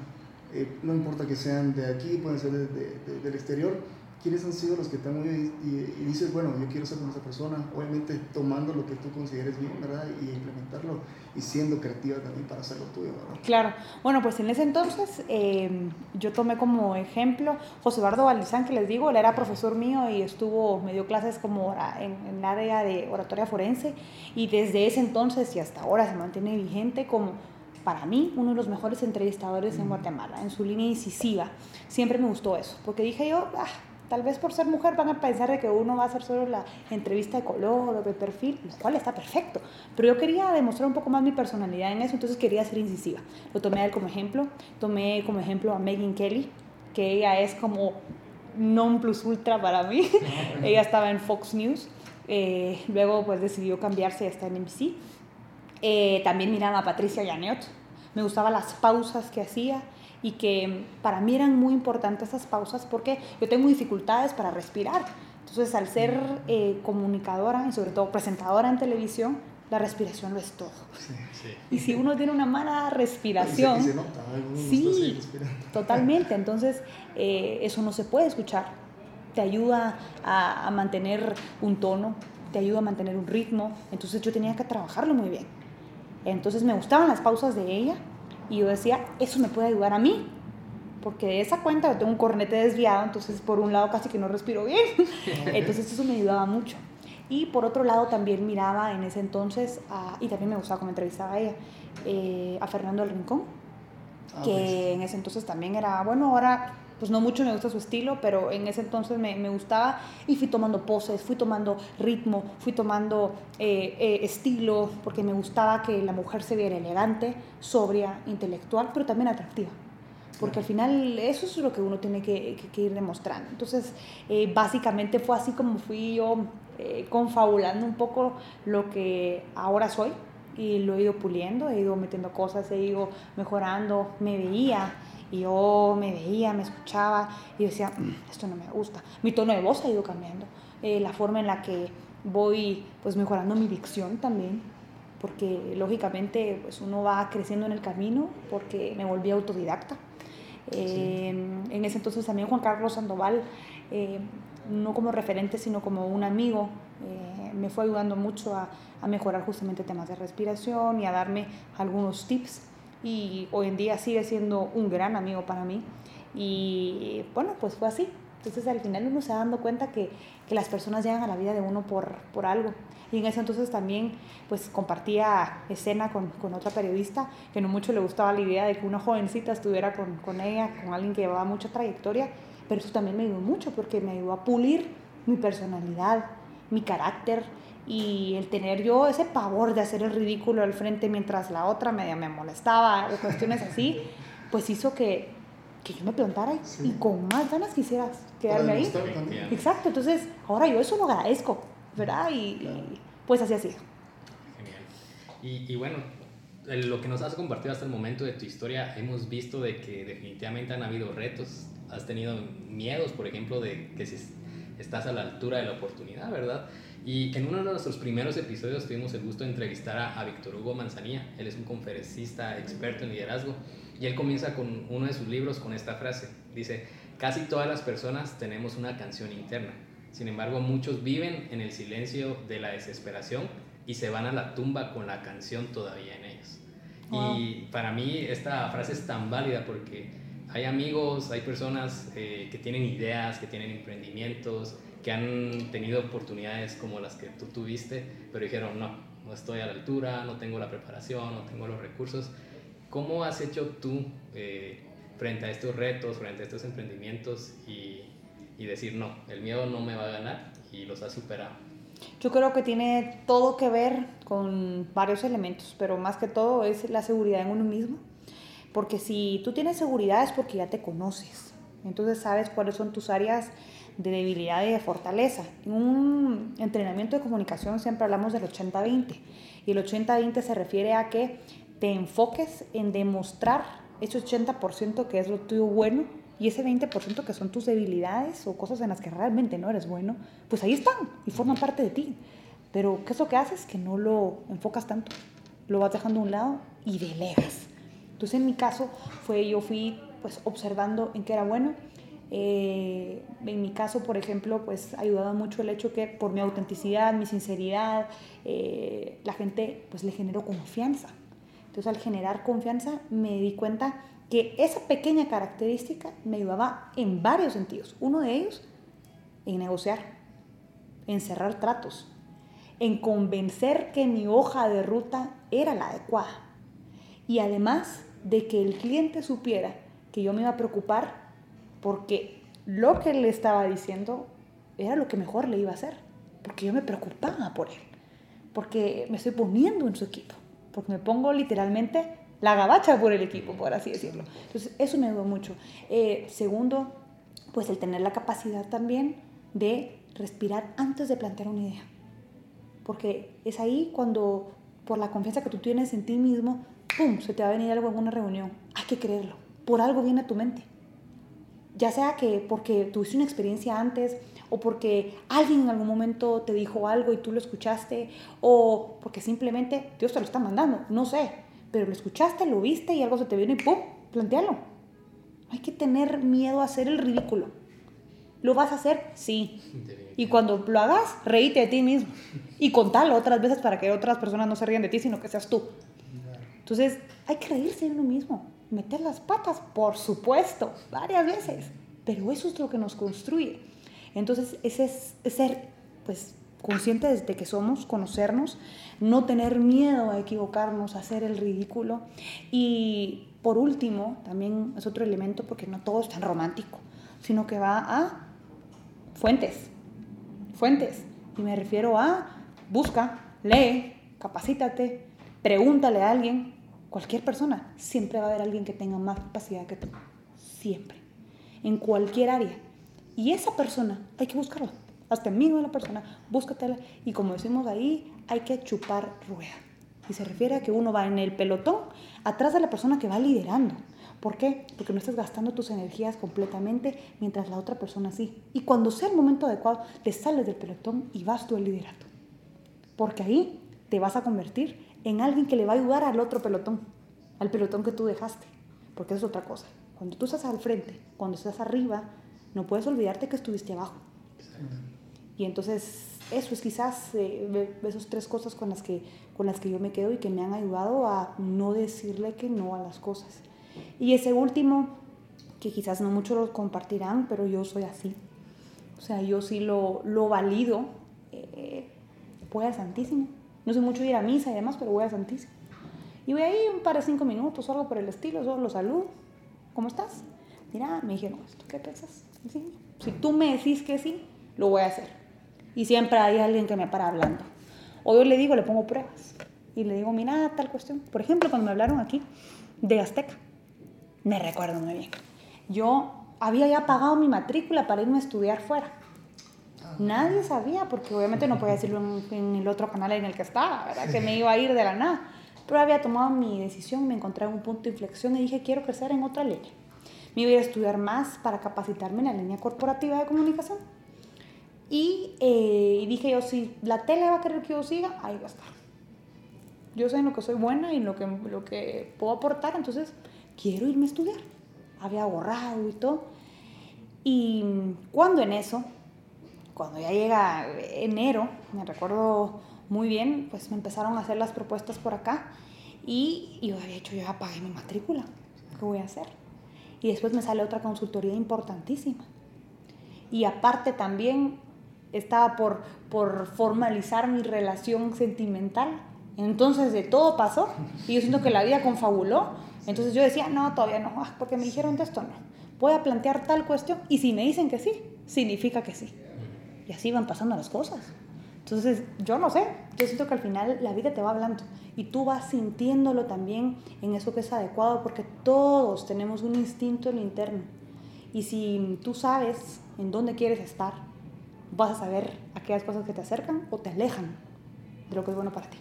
A: eh, no importa que sean de aquí, pueden ser del exterior, quiénes han sido los que te han movido y, dices, bueno, yo quiero ser como esa persona, obviamente tomando lo que tú consideres bien, ¿verdad? Y implementarlo y siendo creativa también para hacerlo tuyo, ¿verdad?
C: Claro, bueno, pues en ese entonces eh, yo tomé como ejemplo José Eduardo Valdizán, que les digo, él era profesor mío y estuvo, me dio clases como en, en el área de oratoria forense y desde ese entonces y hasta ahora se mantiene vigente como para mí, uno de los mejores entrevistadores en Guatemala, en su línea incisiva. Siempre me gustó eso, porque dije yo, ah, Tal vez por ser mujer van a pensar de que uno va a hacer solo la entrevista de color o de perfil, lo cual está perfecto. Pero yo quería demostrar un poco más mi personalidad en eso, entonces quería ser incisiva. Lo tomé a él como ejemplo. Tomé como ejemplo a Megan Kelly, que ella es como non plus ultra para mí. [LAUGHS] [LAUGHS] ella estaba en Fox News. Eh, luego pues decidió cambiarse hasta en NBC. Eh, también miraba a Patricia Yaniot. Me gustaban las pausas que hacía y que para mí eran muy importantes esas pausas porque yo tengo dificultades para respirar. Entonces, al ser eh, comunicadora y sobre todo presentadora en televisión, la respiración lo es todo. Y si uno tiene una mala respiración,
A: se, nota,
C: sí, totalmente. Entonces, eh, eso no se puede escuchar. Te ayuda a, a mantener un tono, te ayuda a mantener un ritmo. Entonces, yo tenía que trabajarlo muy bien. Entonces, me gustaban las pausas de ella y yo decía, eso me puede ayudar a mí, porque de esa cuenta yo tengo un cornete desviado, entonces por un lado casi que no respiro bien, [LAUGHS] entonces eso me ayudaba mucho. Y por otro lado también miraba en ese entonces, y también me gustaba como entrevistaba a ella, eh, a Fernando del Rincón, ah, que pues. en ese entonces también era, bueno, ahora pues no mucho me gusta su estilo, pero en ese entonces me, me gustaba y fui tomando poses, fui tomando ritmo, fui tomando eh, eh, estilo, porque me gustaba que la mujer se viera elegante, sobria, intelectual, pero también atractiva. porque al final eso es lo que uno tiene que, que, ir demostrando. Entonces, eh, básicamente fue así como fui yo eh, confabulando un poco lo que ahora soy y lo he ido puliendo, he ido metiendo cosas, he ido mejorando, me veía y yo me veía, me escuchaba y decía, mm, esto no me gusta. Mi tono de voz ha ido cambiando, eh, la forma en la que voy pues mejorando mi dicción también, porque lógicamente pues uno va creciendo en el camino porque me volví autodidacta. Em, en ese entonces también Juan Carlos Sandoval, eh, no como referente, sino como un amigo, eh, me fue ayudando mucho a, a, mejorar justamente temas de respiración y a darme algunos tips. Y hoy en día sigue siendo un gran amigo para mí. Y bueno, pues fue así. Entonces al final uno se va dando cuenta que, que las personas llegan a la vida de uno por, por algo. Y en ese entonces también pues compartía escena con, con, otra periodista que no mucho le gustaba la idea de que una jovencita estuviera con, con ella, con alguien que llevaba mucha trayectoria, pero eso también me ayudó mucho porque me ayudó a pulir mi personalidad, mi carácter y el tener yo ese pavor de hacer el ridículo al frente mientras la otra media me molestaba o cuestiones así, pues hizo que, que yo me plantara y con más ganas quisiera quedarme ahí. Exacto, entonces ahora yo eso lo agradezco ¿verdad? Y, pues así ha sido.
B: Genial. Y, y, bueno, lo que nos has compartido hasta el momento de tu historia, hemos visto de que definitivamente han habido retos, has tenido miedos, por ejemplo, de que si estás a la altura de la oportunidad, ¿verdad? Y en uno de nuestros primeros episodios tuvimos el gusto de entrevistar a, a Víctor Hugo Manzanilla, él es un conferencista experto en liderazgo, y él comienza con uno de sus libros con esta frase, dice, casi todas las personas tenemos una canción interna. Sin embargo, muchos viven en el silencio de la desesperación y se van a la tumba con la canción todavía en ellos. Y para mí esta frase es tan válida porque hay amigos, hay personas eh, que tienen ideas, que tienen emprendimientos, que han tenido oportunidades como las que tú tuviste, pero dijeron, no, no estoy a la altura, no tengo la preparación, no tengo los recursos. ¿Cómo has hecho tú eh, frente a estos retos, frente a estos emprendimientos y y decir, no, el miedo no me va a ganar y los ha superado.
C: Yo creo que tiene todo que ver con varios elementos, pero más que todo es la seguridad en uno mismo. Porque si tú tienes seguridad es porque ya te conoces. Entonces sabes cuáles son tus áreas de debilidad y de fortaleza. En un entrenamiento de comunicación siempre hablamos del 80-20. Y el 80-20 se refiere a que te enfoques en demostrar ese 80% que es lo tuyo bueno y ese 20% que son tus debilidades o cosas en las que realmente no eres bueno, pues ahí están y forman parte de ti. Pero ¿qué es lo que haces? Que no lo enfocas tanto. Lo vas dejando a un lado y delegas. Entonces en mi caso fue, yo fui pues observando en qué era bueno. Eh, en mi caso, por ejemplo, pues ayudaba mucho el hecho que por mi autenticidad, mi sinceridad, eh, la gente pues le generó confianza. Entonces al generar confianza me di cuenta que esa pequeña característica me ayudaba en varios sentidos. Uno de ellos, en negociar, en cerrar tratos, en convencer que mi hoja de ruta era la adecuada. Y además de que el cliente supiera que yo me iba a preocupar porque lo que le estaba diciendo era lo que mejor le iba a hacer. Porque yo me preocupaba por él. Porque me estoy poniendo en su equipo. Porque me pongo literalmente la gabacha por el equipo, por así decirlo. Entonces, eso me ayudó mucho. Eh, segundo, pues el tener la capacidad también de respirar antes de plantear una idea. Porque es ahí cuando, por la confianza que tú tienes en ti mismo, ¡pum!, se te va a venir algo en una reunión. Hay que creerlo. Por algo viene a tu mente. Ya sea que porque tuviste una experiencia antes, o porque alguien en algún momento te dijo algo y tú lo escuchaste, o porque simplemente Dios te lo está mandando, no sé pero lo escuchaste, lo viste y algo se te vino y ¡pum! Plantealo. Hay que tener miedo a hacer el ridículo. ¿Lo vas a hacer? Sí. Y cuando lo hagas, reíte de ti mismo. Y contalo otras veces para que otras personas no se rían de ti, sino que seas tú. Entonces, hay que reírse de uno mismo. Meter las patas, por supuesto, varias veces. Pero eso es lo que nos construye. Entonces, ese es ser, pues, conscientes de que somos, conocernos, no tener miedo a equivocarnos, a hacer el ridículo. Y por último, también es otro elemento porque no todo es tan romántico, sino que va a fuentes, fuentes. Y me refiero a busca, lee, capacítate, pregúntale a alguien, cualquier persona, siempre va a haber alguien que tenga más capacidad que tú. siempre, en cualquier área. Y esa persona hay que buscarla, hasta amigo de la persona, búscatela. Y como decimos ahí, hay que chupar rueda. Y se refiere a que uno va en el pelotón atrás de la persona que va liderando. ¿Por qué? Porque no estás gastando tus energías completamente mientras la otra persona sí. Y cuando sea el momento adecuado, te sales del pelotón y vas tú al liderato. Porque ahí te vas a convertir en alguien que le va a ayudar al otro pelotón, al pelotón que tú dejaste. Porque eso es otra cosa. Cuando tú estás al frente, cuando estás arriba, no puedes olvidarte que estuviste abajo. Y entonces eso es quizás eh, esas tres cosas con las, que, con las que yo me quedo y que me han ayudado a no decirle que no a las cosas. Y ese último, que quizás no muchos lo compartirán, pero yo soy así. O sea, yo sí lo, lo valido. Eh, al Santísimo. No sé mucho ir a misa y demás, pero voy al Santísimo. Y voy ahí un par de cinco minutos algo por el estilo, solo lo saludo. ¿Cómo estás? Mira, me dijeron esto, ¿qué piensas? Si tú me decís que sí, lo voy a hacer. Y siempre hay alguien que me para hablando. O yo le digo, le pongo pruebas. Y le digo, mira, tal cuestión. Por ejemplo, cuando me hablaron aquí de Azteca me recuerdo muy bien. Yo había ya pagado mi matrícula para irme a estudiar fuera. Nadie sabía, porque obviamente no podía decirlo en, el otro canal en el que estaba, ¿verdad? Que me iba a ir de la nada. Pero había tomado mi decisión, me encontré en un punto de inflexión y dije, quiero crecer en otra línea. Me iba a estudiar más para capacitarme en la línea corporativa de comunicación. Y, eh, dije yo, si la tele va a querer que yo siga, ahí va a estar. Yo sé en lo que soy buena y en lo que, lo que puedo aportar, entonces quiero irme a estudiar. Había ahorrado y todo. Y cuando en eso, cuando ya llega enero, me recuerdo muy bien, pues me empezaron a hacer las propuestas por acá y, yo había hecho, yo ya pagué mi matrícula, ¿qué voy a hacer? Y después me sale otra consultoría importantísima. Y aparte también estaba por, por formalizar mi relación sentimental. Entonces de todo pasó y yo siento que la vida confabuló entonces yo decía, no, todavía no, ah, porque me dijeron de esto, no. Voy a plantear tal cuestión y si me dicen que sí, significa que sí. Y así van pasando las cosas. Entonces, yo no sé, yo siento que al final la vida te va hablando y tú vas sintiéndolo también en eso que es adecuado porque todos tenemos un instinto en lo interno. Y si tú sabes en dónde quieres estar, vas a saber aquellas cosas que te acercan o te alejan de lo que es bueno para ti.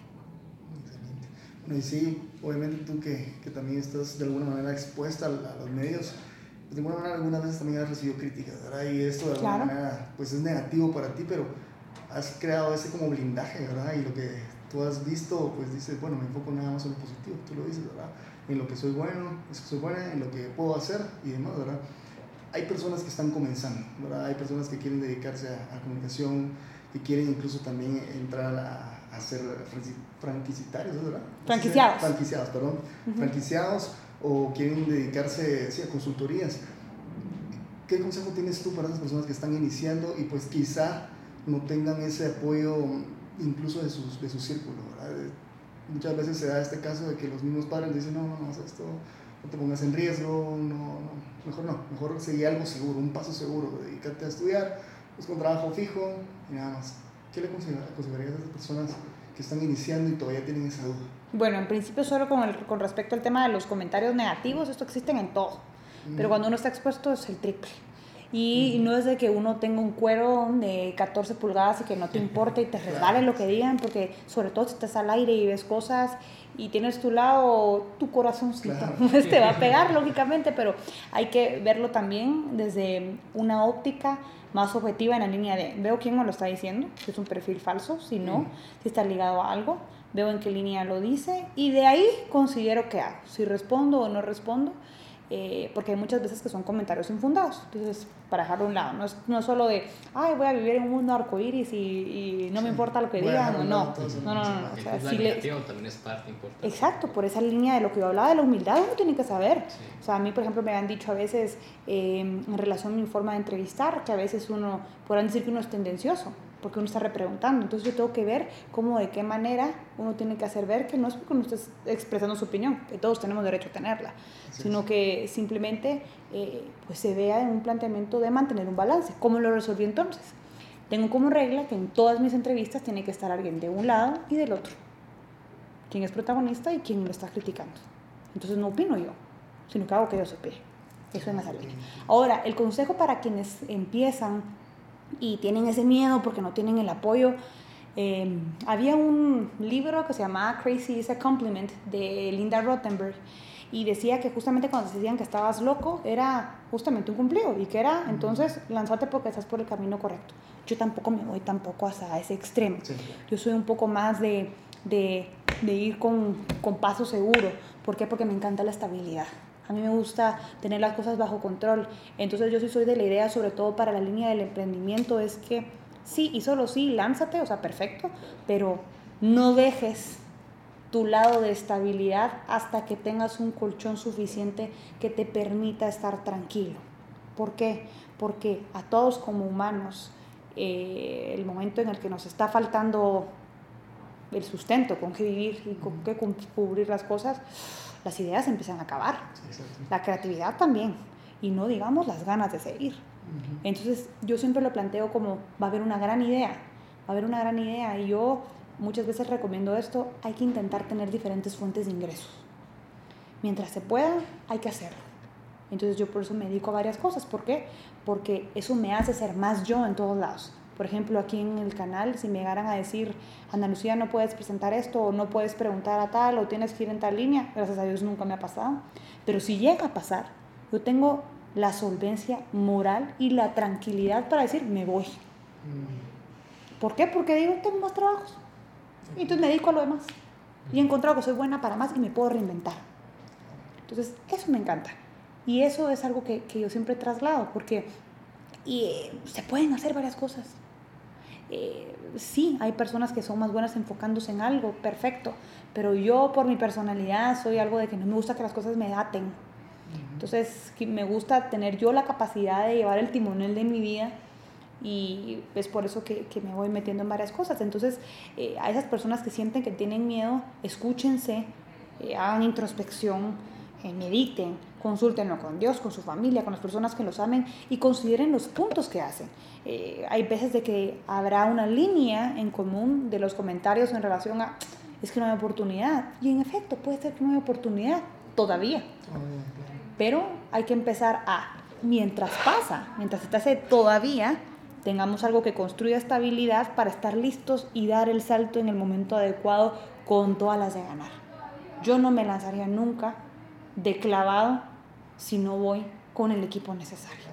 A: Y sí, obviamente tú que, que, también estás de alguna manera expuesta a, los medios, de alguna manera algunas veces también has recibido críticas, ¿verdad? Y esto de alguna manera pues es negativo para ti, pero has creado ese como blindaje, ¿verdad? Y lo que tú has visto, pues dices, bueno, me enfoco nada más en lo positivo, tú lo dices, ¿verdad? En lo que soy bueno, es que soy buena, en lo que puedo hacer y demás, ¿verdad? Hay personas que están comenzando, ¿verdad? Hay personas que quieren dedicarse a, a comunicación, que quieren incluso también entrar a a ser franquiciatarios, ¿verdad?
C: Franquiciados.
A: Franquiciados, perdón. Franquiciados o quieren dedicarse sí, a consultorías. ¿Qué consejo tienes tú para esas personas que están iniciando y pues quizá no tengan ese apoyo incluso de, sus, de su círculo? ¿verdad? Muchas veces se da este caso de que los mismos padres dicen, no, no, no, esto, no te pongas en riesgo, no, no, mejor no, mejor seguir algo seguro, un paso seguro, dedícate a estudiar, busca un trabajo fijo y nada más. ¿Qué le aconsejarías a esas personas que están iniciando y todavía tienen esa duda?
C: Bueno, en principio solo con, el, con respecto al tema de los comentarios negativos, esto existen en todo, pero cuando uno está expuesto es el triple. Y no es de que uno tenga un cuero de 14 pulgadas y que no te importe y te [LAUGHS] resbale lo que digan, porque sobre todo si estás al aire y ves cosas y tienes tu lado, tu corazoncito, [LAUGHS] te va a pegar lógicamente, pero hay que verlo también desde una óptica más objetiva en la línea de, veo quién me lo está diciendo, si es un perfil falso, si no, si está ligado a algo, veo en qué línea lo dice y de ahí considero qué hago, si respondo o no respondo eh, porque hay muchas veces que son comentarios infundados. Entonces, para dejarlo a un lado, no es, no solo de, ay, voy a vivir en un mundo arcoíris y, y no me importa lo que digan, no, no, no, no, no,
B: O sea, si le... también es parte importante.
C: Exacto, por esa línea de lo que yo hablaba de la humildad, uno tiene que saber. O sea, a mí, por ejemplo, me han dicho a veces, eh, en relación a mi forma de entrevistar, que a veces uno, podrán decir que uno es tendencioso porque uno está repreguntando. Entonces yo tengo que ver cómo, de qué manera uno tiene que hacer ver que no es porque uno esté expresando su opinión, que todos tenemos derecho a tenerla, sino que simplemente eh, pues se vea en un planteamiento de mantener un balance. ¿Cómo lo resolví entonces? Tengo como regla que en todas mis entrevistas tiene que estar alguien de un lado y del otro. Quién es protagonista y quién lo está criticando. Entonces no opino yo, sino que hago que yo se Eso esa línea. Ahora, el consejo para quienes empiezan y tienen ese miedo porque no tienen el apoyo, eh, había un libro que se llamaba Crazy is a Compliment de Linda Rottenberg y decía que justamente cuando se decían que estabas loco era justamente un cumplido y que era entonces lanzarte porque estás por el camino correcto. Yo tampoco me voy tampoco hasta ese extremo. Yo soy un poco más de, de, de ir con, con paso seguro. ¿Por qué? Porque me encanta la estabilidad. A mí me gusta tener las cosas bajo control. Entonces yo sí soy de la idea, sobre todo para la línea del emprendimiento, es que sí y solo sí, lánzate, o sea, perfecto, pero no dejes tu lado de estabilidad hasta que tengas un colchón suficiente que te permita estar tranquilo. ¿Por qué? Porque a todos como humanos, eh, el momento en el que nos está faltando el sustento, con qué vivir y con qué cubrir las cosas, las ideas empiezan a acabar. la creatividad también. Y no digamos las ganas de seguir. Entonces yo siempre lo planteo como va a haber una gran idea, va a haber una gran idea y yo muchas veces recomiendo esto, hay que intentar tener diferentes fuentes de ingresos. Mientras se pueda, hay que hacerlo. Entonces yo por eso me dedico a varias cosas. ¿Por qué? Porque eso me hace ser más yo en todos lados. Por ejemplo, aquí en el canal, si me llegaran a decir, Ana Lucía, no puedes presentar esto, o no puedes preguntar a tal, o tienes que ir en tal línea, gracias a Dios nunca me ha pasado. Pero si llega a pasar, yo tengo la solvencia moral y la tranquilidad para decir, me voy. Mm. ¿Por qué? Porque digo, tengo más trabajos. Y entonces me dedico a lo demás. Y he encontrado que soy buena para más y me puedo reinventar. Entonces, eso me encanta. Y eso es algo que, que yo siempre traslado, porque y, eh, se pueden hacer varias cosas. Eh, sí, hay personas que son más buenas enfocándose en algo, perfecto, pero yo por mi personalidad soy algo de que no me gusta que las cosas me daten. Entonces, me gusta tener yo la capacidad de llevar el timonel de mi vida y es por eso que, que me voy metiendo en varias cosas. Entonces, eh, a esas personas que sienten que tienen miedo, escúchense, eh, hagan introspección, mediten, consúltenlo con Dios, con su familia, con las personas que los amen y consideren los puntos que hacen. hay veces de que habrá una línea en común de los comentarios en relación a es que no hay oportunidad. Y en efecto, puede ser que no hay oportunidad todavía. Pero hay que empezar a, mientras pasa, mientras se hace todavía, tengamos algo que construya estabilidad para estar listos y dar el salto en el momento adecuado con todas las de ganar. Yo no me lanzaría nunca de clavado si no voy con el equipo necesario.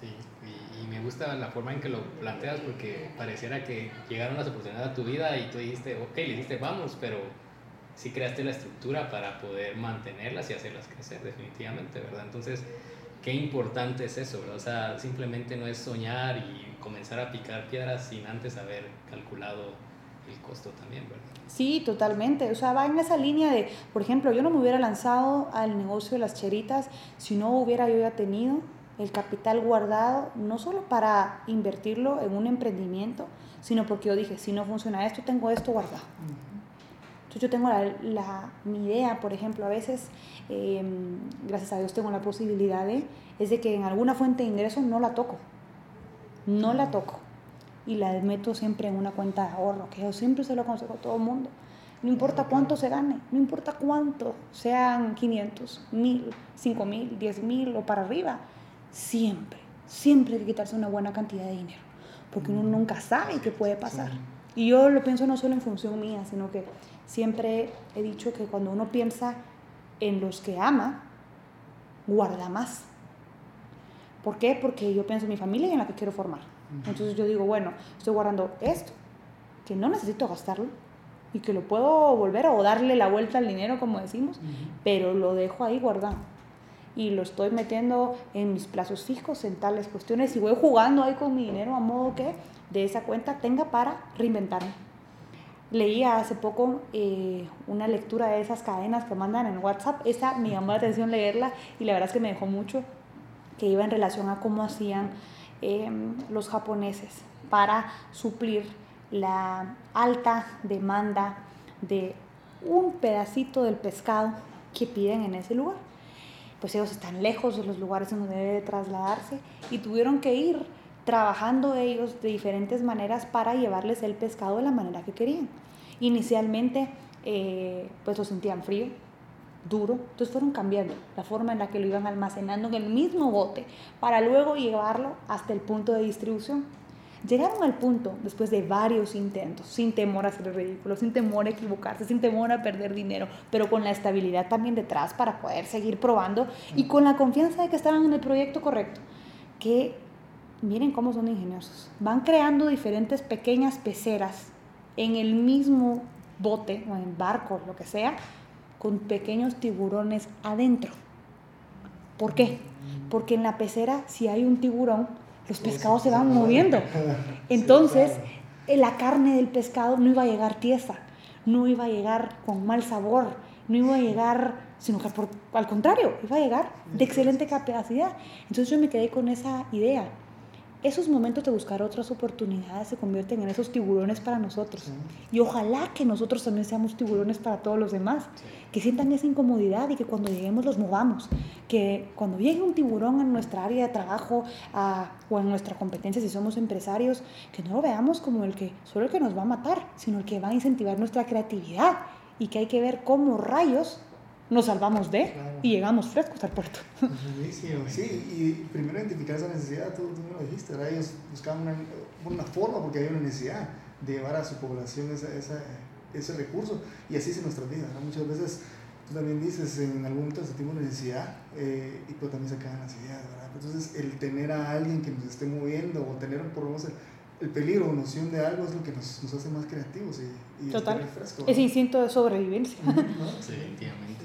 B: Sí, y, me gusta la forma en que lo planteas porque pareciera que llegaron las oportunidades a tu vida y tú dijiste, ok, le dijiste vamos, pero sí creaste la estructura para poder mantenerlas y hacerlas crecer definitivamente, ¿verdad? Entonces, qué importante es eso. O sea, simplemente no es soñar y comenzar a picar piedras sin antes haber calculado el costo también, ¿verdad?
C: Sí, totalmente. O sea, va en esa línea de, por ejemplo, yo no me hubiera lanzado al negocio de las cheritas si no hubiera yo ya tenido el capital guardado, no solo para invertirlo en un emprendimiento, sino porque yo dije, si no funciona esto, tengo esto guardado. Entonces yo tengo la, mi idea, por ejemplo, a veces, em, gracias a Dios tengo la posibilidad de, es de que en alguna fuente de ingreso no la toco, no la toco y la meto siempre en una cuenta de ahorro, que yo siempre se lo aconsejo a todo el mundo. No importa cuánto se gane, no importa cuánto, sean 500, 1000, 5000, 10000 o para arriba, siempre, siempre hay que quitarse una buena cantidad de dinero, porque uno nunca sabe qué puede pasar. Y yo lo pienso no solo en función mía, sino que siempre he dicho que cuando uno piensa en los que ama, guarda más. ¿Por qué? Porque yo pienso en mi familia y en la que quiero formar. Entonces yo digo, bueno, estoy guardando esto, que no necesito gastarlo y que lo puedo volver o darle la vuelta al dinero, como decimos, pero lo dejo ahí guardado. Y lo estoy metiendo en mis plazos fijos, en tales cuestiones, y voy jugando ahí con mi dinero a modo que de esa cuenta tenga para reinventarme Leía hace poco eh, una lectura de esas cadenas que mandan en WhatsApp. Esa me llamó la atención leerla y la verdad es que me dejó mucho, que iba en relación a cómo hacían em, los japoneses para suplir la alta demanda de un pedacito del pescado que piden en ese lugar. Pues ellos están lejos de los lugares donde debe trasladarse y tuvieron que ir trabajando ellos de diferentes maneras para llevarles el pescado de la manera que querían. Inicialmente, eh, pues lo sentían frío, duro. Entonces fueron cambiando la forma en la que lo iban almacenando en el mismo bote para luego llevarlo hasta el punto de distribución. Llegaron al punto, después de varios intentos, sin temor a ser ridículo, sin temor a equivocarse, sin temor a perder dinero, pero con la estabilidad también detrás para poder seguir probando y con la confianza de que estaban en el proyecto correcto, que miren cómo son ingeniosos. Van creando diferentes pequeñas peceras en el mismo bote o en barco, lo que sea, con pequeños tiburones adentro. ¿Por qué? Porque en la pecera, si hay un tiburón, los pescados se van moviendo. [LAUGHS] Entonces, la carne del pescado no iba a llegar tiesa, no iba a llegar con mal sabor, no iba a llegar, sino que al contrario, iba a llegar de excelente capacidad. Entonces yo me quedé con esa idea esos momentos de buscar otras oportunidades se convierten en esos tiburones para nosotros. Y ojalá que nosotros también seamos tiburones para todos los demás, que sientan esa incomodidad y que cuando lleguemos los movamos, que cuando llegue un tiburón en nuestra área de trabajo o en nuestra competencia, si somos empresarios, que no lo veamos como el que solo el que nos va a matar, sino el que va a incentivar nuestra creatividad y que hay que ver cómo rayos nos salvamos de y llegamos frescos al puerto.
A: Sí, y primero identificar esa necesidad, tú, tú me lo dijiste, ellos buscaban una, una, forma porque hay una necesidad de llevar a su población esa, esa, ese recurso y así es en nuestras vidas. Muchas veces tú también dices, en algún momento sentimos necesidad eh, y pues también se acaban las ideas, ¿verdad? Entonces el tener a alguien que nos esté moviendo o tener por lo menos el, peligro o noción de algo es lo que nos, nos hace más creativos y, y
C: Total. Fresco, Ese instinto de sobrevivencia.
B: Sí, efectivamente.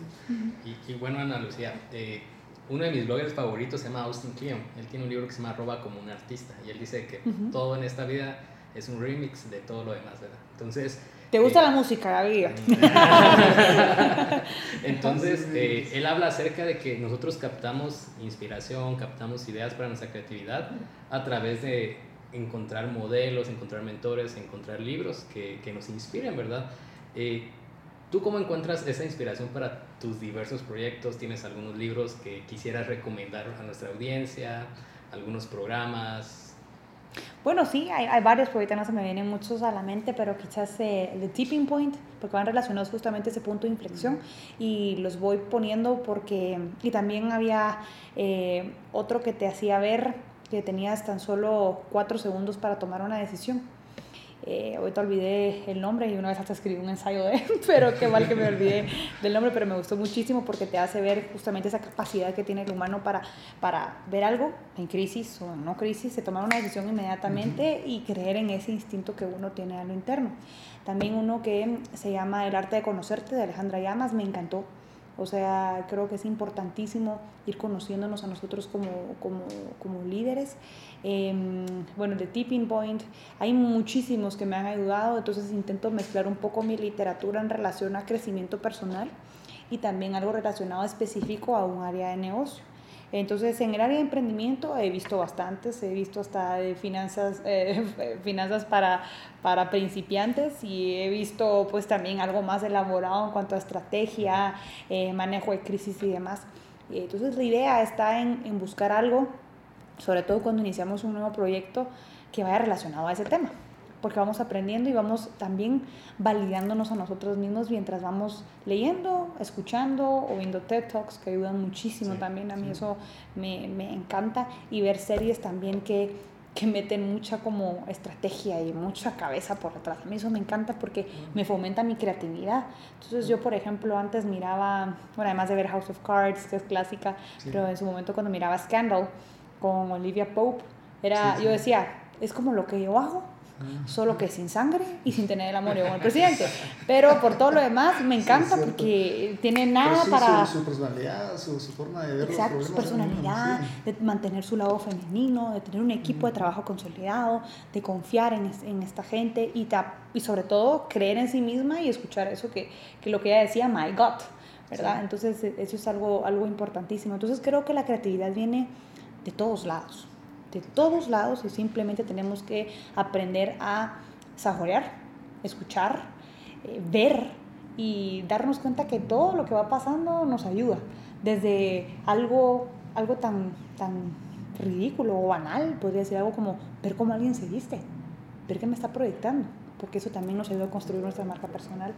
B: Y, bueno, Ana Lucía, eh, uno de mis bloggers favoritos se llama Austin Kleon. Él tiene un libro que se llama Roba como un artista. Y él dice que todo en esta vida es un remix de todo lo demás, ¿verdad? Entonces...
C: ¿Te gusta eh, la música, David? [LAUGHS] [LAUGHS]
B: Entonces, eh, él habla acerca de que nosotros captamos inspiración, captamos ideas para nuestra creatividad a través de encontrar modelos, encontrar mentores, encontrar libros que, que nos inspiren, ¿verdad? ¿Tú cómo encuentras esa inspiración para tus diversos proyectos? ¿Tienes algunos libros que quisieras recomendar a nuestra audiencia? ¿Algunos programas?
C: Bueno, sí, hay, hay varios, porque ahorita no se me vienen muchos a la mente, pero quizás eh, The Tipping Point, porque van relacionados justamente a ese punto de inflexión y los voy poniendo porque, y también había eh, otro que te hacía ver que tenías tan solo cuatro segundos para tomar una decisión eh, ahorita olvidé el nombre y una vez hasta escribí un ensayo de él, [LAUGHS] pero qué mal que me olvidé del nombre, pero me gustó muchísimo porque te hace ver justamente esa capacidad que tiene el humano para, para ver algo en crisis o no crisis, se tomar una decisión inmediatamente y creer en ese instinto que uno tiene a lo interno. También uno que se llama El arte de conocerte de Alejandra Llamas, me encantó o sea, creo que es importantísimo ir conociéndonos a nosotros como, como, como líderes. Em, bueno, de Tipping Point, hay muchísimos que me han ayudado, entonces intento mezclar un poco mi literatura en relación a crecimiento personal y también algo relacionado específico a un área de negocio. Entonces, en el área de emprendimiento he visto bastantes, he visto hasta de finanzas, eh, [LAUGHS] finanzas para, para principiantes y he visto pues también algo más elaborado en cuanto a estrategia, eh, manejo de crisis y demás. Entonces, la idea está en, en buscar algo, sobre todo cuando iniciamos un nuevo proyecto, que vaya relacionado a ese tema porque vamos aprendiendo y vamos también validándonos a nosotros mismos mientras vamos leyendo, escuchando o viendo TED Talks que ayudan muchísimo también. A mí eso me, me, encanta y ver series también que, que meten mucha como estrategia y mucha cabeza por detrás. A mí eso me encanta porque me fomenta mi creatividad. Entonces yo, por ejemplo, antes miraba, bueno, además de ver House of Cards, que es clásica, pero en su momento cuando miraba Scandal con Olivia Pope, era, yo decía, es como lo que yo hago, solo que sin sangre y sin tener el amor con el [LAUGHS] presidente. Pero por todo lo demás me encanta porque tiene nada para...
A: Su, personalidad, su, forma de ver
C: Exacto, su personalidad, de mantener su lado femenino, de tener un equipo de trabajo consolidado, de confiar en, en esta gente y, y sobre todo creer en sí misma y escuchar eso que, que lo que ella decía, my God, ¿verdad? Entonces e, eso es algo, algo importantísimo. Entonces creo que la creatividad viene de todos lados de todos lados y simplemente tenemos que aprender a saborear, escuchar, eh, ver y darnos cuenta que todo lo que va pasando nos ayuda. Desde algo, algo tan, tan ridículo o banal, podría ser algo como ver cómo alguien se viste, ver qué me está proyectando, porque eso también nos ayuda a construir nuestra marca personal.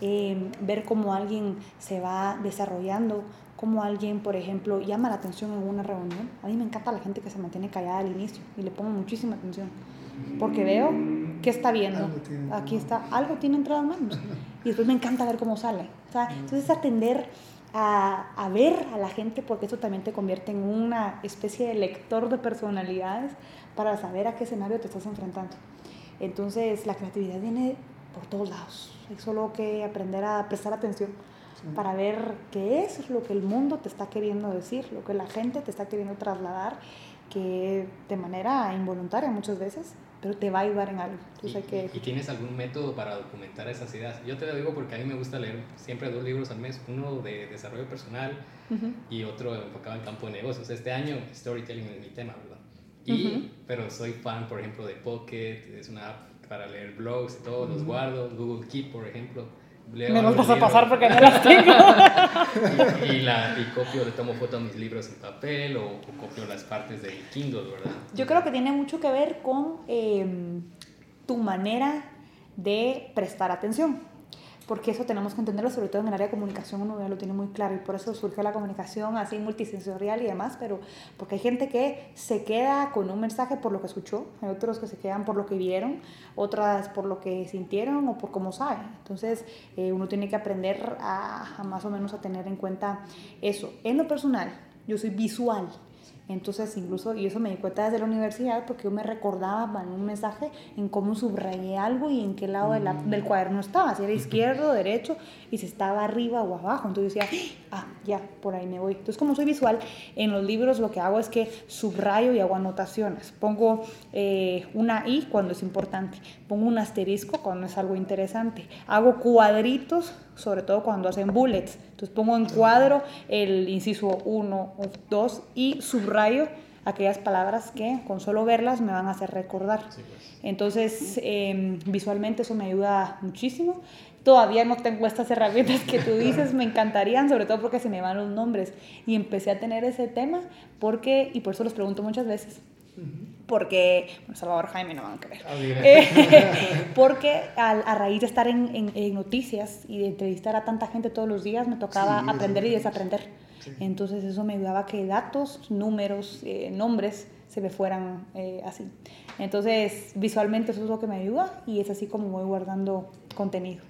C: Eh, ver cómo alguien se va desarrollando, cómo alguien, por ejemplo, llama la atención en una reunión. A mí me encanta la gente que se mantiene callada al inicio y le pongo muchísima atención, porque veo que está viendo. Aquí está, algo tiene entre las manos. Y después me encanta ver cómo sale. entonces atender a, a, ver a la gente, porque eso también te convierte en una especie de lector de personalidades para saber a qué escenario te estás enfrentando. Entonces la creatividad viene por todos lados. Hay solo que aprender a prestar atención para ver qué es lo que el mundo te está queriendo decir, lo que la gente te está queriendo trasladar, que de manera involuntaria muchas veces, pero te va a ayudar en algo.
B: ¿Y,
C: que...
B: ¿Y, tienes algún método para documentar esas ideas? Yo te lo digo porque a mí me gusta leer siempre dos libros al mes, uno de desarrollo personal y otro enfocado en campo de negocios. Este año storytelling es mi tema, ¿verdad? Y, Pero soy fan, por ejemplo, de Pocket, es una app para leer blogs y todo, los guardo. Google Keep, por ejemplo.
C: Leo Me los vas a pasar porque no [LAUGHS] las tengo.
B: y, la, y copio, le tomo foto a mis libros en papel o, copio las partes del Kindle, ¿verdad?
C: Yo creo que tiene mucho que ver con em, tu manera de prestar atención porque eso tenemos que entenderlo, sobre todo en el área de comunicación uno ya lo tiene muy claro y por eso surge la comunicación así multisensorial y demás, pero porque hay gente que se queda con un mensaje por lo que escuchó, hay otros que se quedan por lo que vieron, otras por lo que sintieron o por cómo saben. Entonces eh, uno tiene que aprender a, a más o menos a tener en cuenta eso. En lo personal, yo soy visual, entonces, incluso, y eso me di cuenta desde la universidad, porque yo me recordaba en un mensaje en cómo subrayé algo y en qué lado mm. del cuaderno estaba, si era izquierdo, derecho, y si estaba arriba o abajo. Entonces decía, ah, ya, por ahí me voy. Entonces, como soy visual, en los libros lo que hago es que subrayo y hago anotaciones. Pongo eh, una I cuando es importante, pongo un asterisco cuando es algo interesante, hago cuadritos sobre todo cuando hacen bullets. Entonces pongo en cuadro el inciso 1 o 2 y subrayo aquellas palabras que con solo verlas me van a hacer recordar. Pues. Entonces, em, visualmente eso me ayuda muchísimo. Todavía no tengo estas herramientas que tú dices, me encantarían, sobre todo porque se me van los nombres. Y empecé a tener ese tema porque, y por eso los pregunto muchas veces, porque, bueno, Salvador Jaime no van a creer, eh, [LAUGHS] porque a, raíz de estar en, en, noticias y de entrevistar a tanta gente todos los días, me tocaba aprender y desaprender. Entonces eso me ayudaba a que datos, números, eh, nombres se me fueran eh, así. Entonces visualmente eso es lo que me ayuda y es así como voy guardando contenido.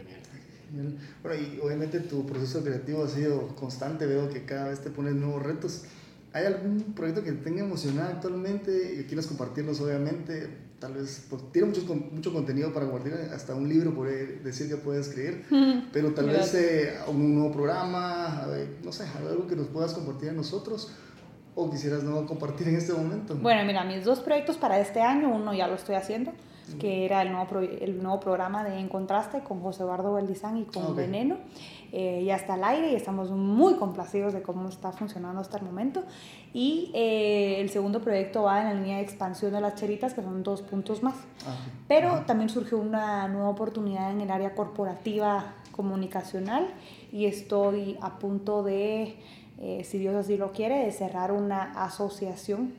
A: Bueno, y obviamente tu proceso creativo ha sido constante, veo que cada vez te pones nuevos retos. ¿Hay algún proyecto que te tenga emocionado actualmente y quieras compartirnos, obviamente? Tal vez, pues, tiene mucho, mucho contenido para guardar, hasta un libro por decir que puedes escribir, [LAUGHS] pero tal vez eh, un nuevo programa, no sé, algo que nos puedas compartir a nosotros o quisieras no compartir en este momento.
C: Bueno, mira, mis dos proyectos para este año, uno ya lo estoy haciendo, que era el nuevo, el nuevo programa de En Contraste con José Eduardo Valdizán y con Veneno. Eh, ya está al aire y estamos muy complacidos de cómo está funcionando hasta el momento. Y eh, el segundo proyecto va en la línea de expansión de las cheritas, que son dos puntos más. Ah, Pero también surgió una nueva oportunidad en el área corporativa comunicacional y estoy a punto de, eh, si Dios así lo quiere, de cerrar una asociación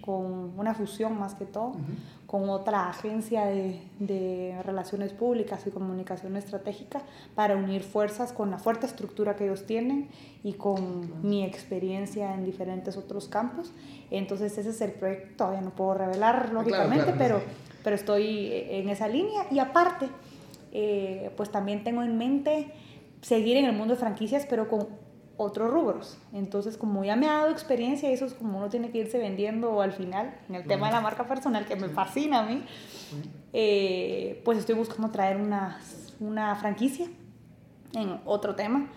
C: con una fusión más que todo, con otra agencia de, de, relaciones públicas y comunicación estratégica para unir fuerzas con la fuerte estructura que ellos tienen y con mi experiencia en diferentes otros campos. Entonces ese es el proyecto, todavía no puedo revelar lógicamente, pero, pero estoy en esa línea. Y aparte, eh, pues también tengo en mente seguir en el mundo de franquicias, pero con otros rubros. Entonces, como ya me ha dado experiencia, eso es como uno tiene que irse vendiendo al final, en el tema de la marca personal, que me fascina a mí, eh, pues estoy buscando traer una, una franquicia en otro tema.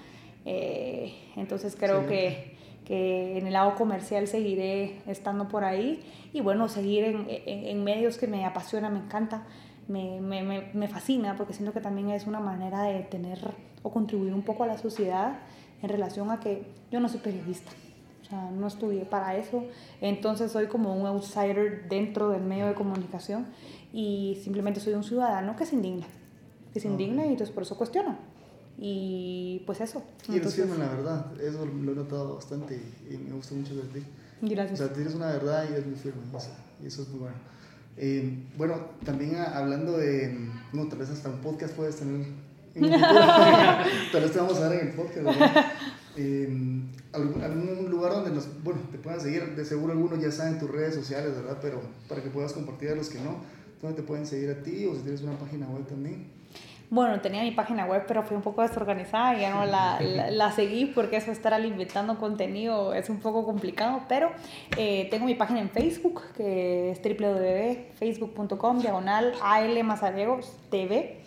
C: Eh, entonces, creo que, que, en el lado comercial seguiré estando por ahí y bueno, seguir en, en, en medios que me apasiona, me encanta. Me, me, me, fascina porque siento que también es una manera de tener o contribuir un poco a la sociedad en relación a que yo no soy periodista, o sea, no estudié para eso, entonces soy como un outsider dentro del medio de comunicación y simplemente soy un ciudadano que se indigna, que se indigna y entonces por eso cuestiona. Y pues eso.
A: Y entonces, la verdad, eso lo he notado bastante y, me gusta mucho de ti.
C: Gracias.
A: O sea, tienes una verdad y eres muy firme, y eso es muy bueno. Eh, bueno, también hablando de, no, tal vez hasta un podcast puedes tener Tal vez te vamos a ver en el podcast, ¿verdad? Eh, algún, algún, lugar donde nos, bueno, te puedan seguir, de seguro algunos ya saben tus redes sociales, ¿verdad? Pero para que puedas compartir a los que no, ¿dónde te pueden seguir a ti o si tienes una página web también?
C: Bueno, tenía mi página web, pero fui un poco desorganizada y ya no la, la, seguí porque eso estar alimentando contenido es un poco complicado, pero eh, tengo mi página en Facebook, que es www.facebook.com, diagonal AL TV.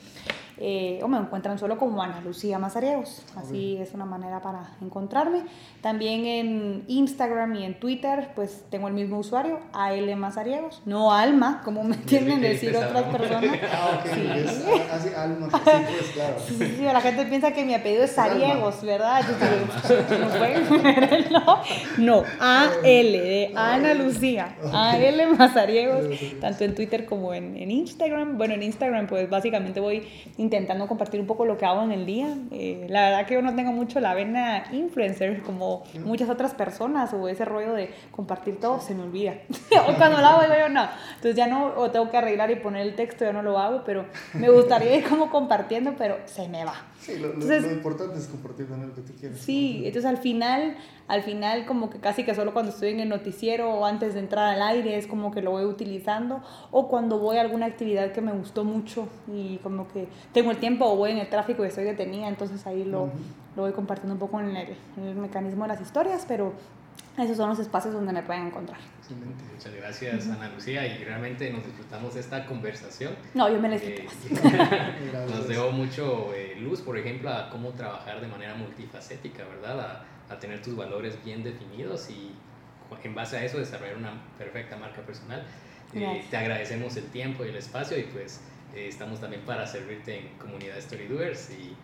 C: Eh, o me encuentran solo como Ana Lucía Mazariegos. Así es una manera para encontrarme. También en Instagram y en Twitter, pues tengo el mismo usuario, AL Mazariegos, no Alma, como me tienden decir otras personas. [LAUGHS]
A: Ah, ok, sí. es así, Alma, sí, pues claro.
C: Sí, sí, la gente piensa que mi apellido es Sariegos, ¿verdad? [LAUGHS] no, no, AL, de Ana Lucía, AL Mazariegos, tanto en Twitter como en, en Instagram. Bueno, en Instagram, pues básicamente voy intentando compartir un poco lo que hago en el día. Eh, la verdad que yo no tengo mucho la vena influencer como muchas otras personas o ese rollo de compartir todo se me olvida. [LAUGHS] o cuando lo hago digo yo no. Entonces ya no, o tengo que arreglar y poner el texto, yo no lo hago, pero me gustaría ir como compartiendo, pero se me va.
A: Sí, lo, lo, importante es compartir también lo que tú quieres.
C: Sí, entonces al final, al final como que casi que solo cuando estoy en el noticiero o antes de entrar al aire es como que lo voy utilizando o cuando voy a alguna actividad que me gustó mucho y como que tengo el tiempo o voy en el tráfico y estoy detenida, entonces ahí lo, lo voy compartiendo un poco en el, en el mecanismo de las historias, pero esos son los espacios donde me pueden encontrar.
B: Excelente. Muchas gracias, Ana Lucía, y realmente nos disfrutamos esta conversación.
C: No, yo me la.
B: Eh, [LAUGHS] nos dio mucho eh, luz, por ejemplo, a cómo trabajar de manera multifacética, ¿verdad? A, a, tener tus valores bien definidos y en base a eso desarrollar una perfecta marca personal. Eh, te agradecemos el tiempo y el espacio y pues eh, estamos también para servirte en comunidad Storydoers y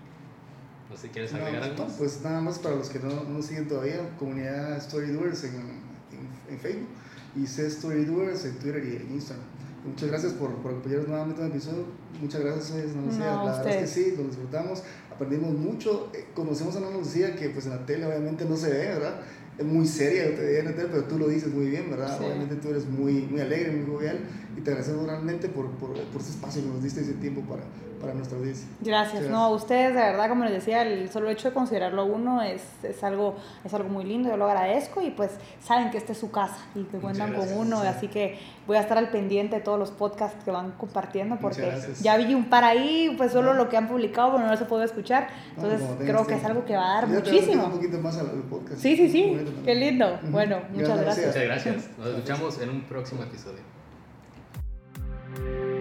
B: no sé, ¿quieres agregar algo
A: más? Pues nada más para los que no nos siguen todavía, comunidad Storydoers en, en, en Facebook y C Storydoers en Twitter y en Instagram. Muchas gracias por, por acompañarnos nuevamente en el episodio. Muchas gracias, Ana Lucía. No, la verdad es que sí, lo disfrutamos, aprendimos mucho. Eh, conocemos a Ana Lucía, que pues en la tele obviamente no se ve, ¿verdad? Es muy seria, yo te diría en la tele, pero tú lo dices muy bien, ¿verdad? Sí. Obviamente tú eres muy, muy alegre, muy jovial y te agradecemos realmente por, por, por ese espacio que nos diste ese tiempo para, para nuestra audiencia.
C: Gracias. No, ustedes, de verdad, como les decía, el solo hecho de considerarlo uno es, es, algo, es algo muy lindo, yo lo agradezco y pues saben que esta es su casa y que cuentan con uno, sí. así que voy a estar al pendiente de todos los podcasts que van compartiendo porque ya vi un par ahí, pues solo lo que han publicado, pero no se puede escuchar, entonces no, creo que es algo que va a dar
A: ya
C: muchísimo.
A: un poquito más al podcast.
C: Sí, sí, sí, qué lindo. Bueno, muchas gracias.
B: Muchas gracias. Nos escuchamos en un próximo episodio. Bye.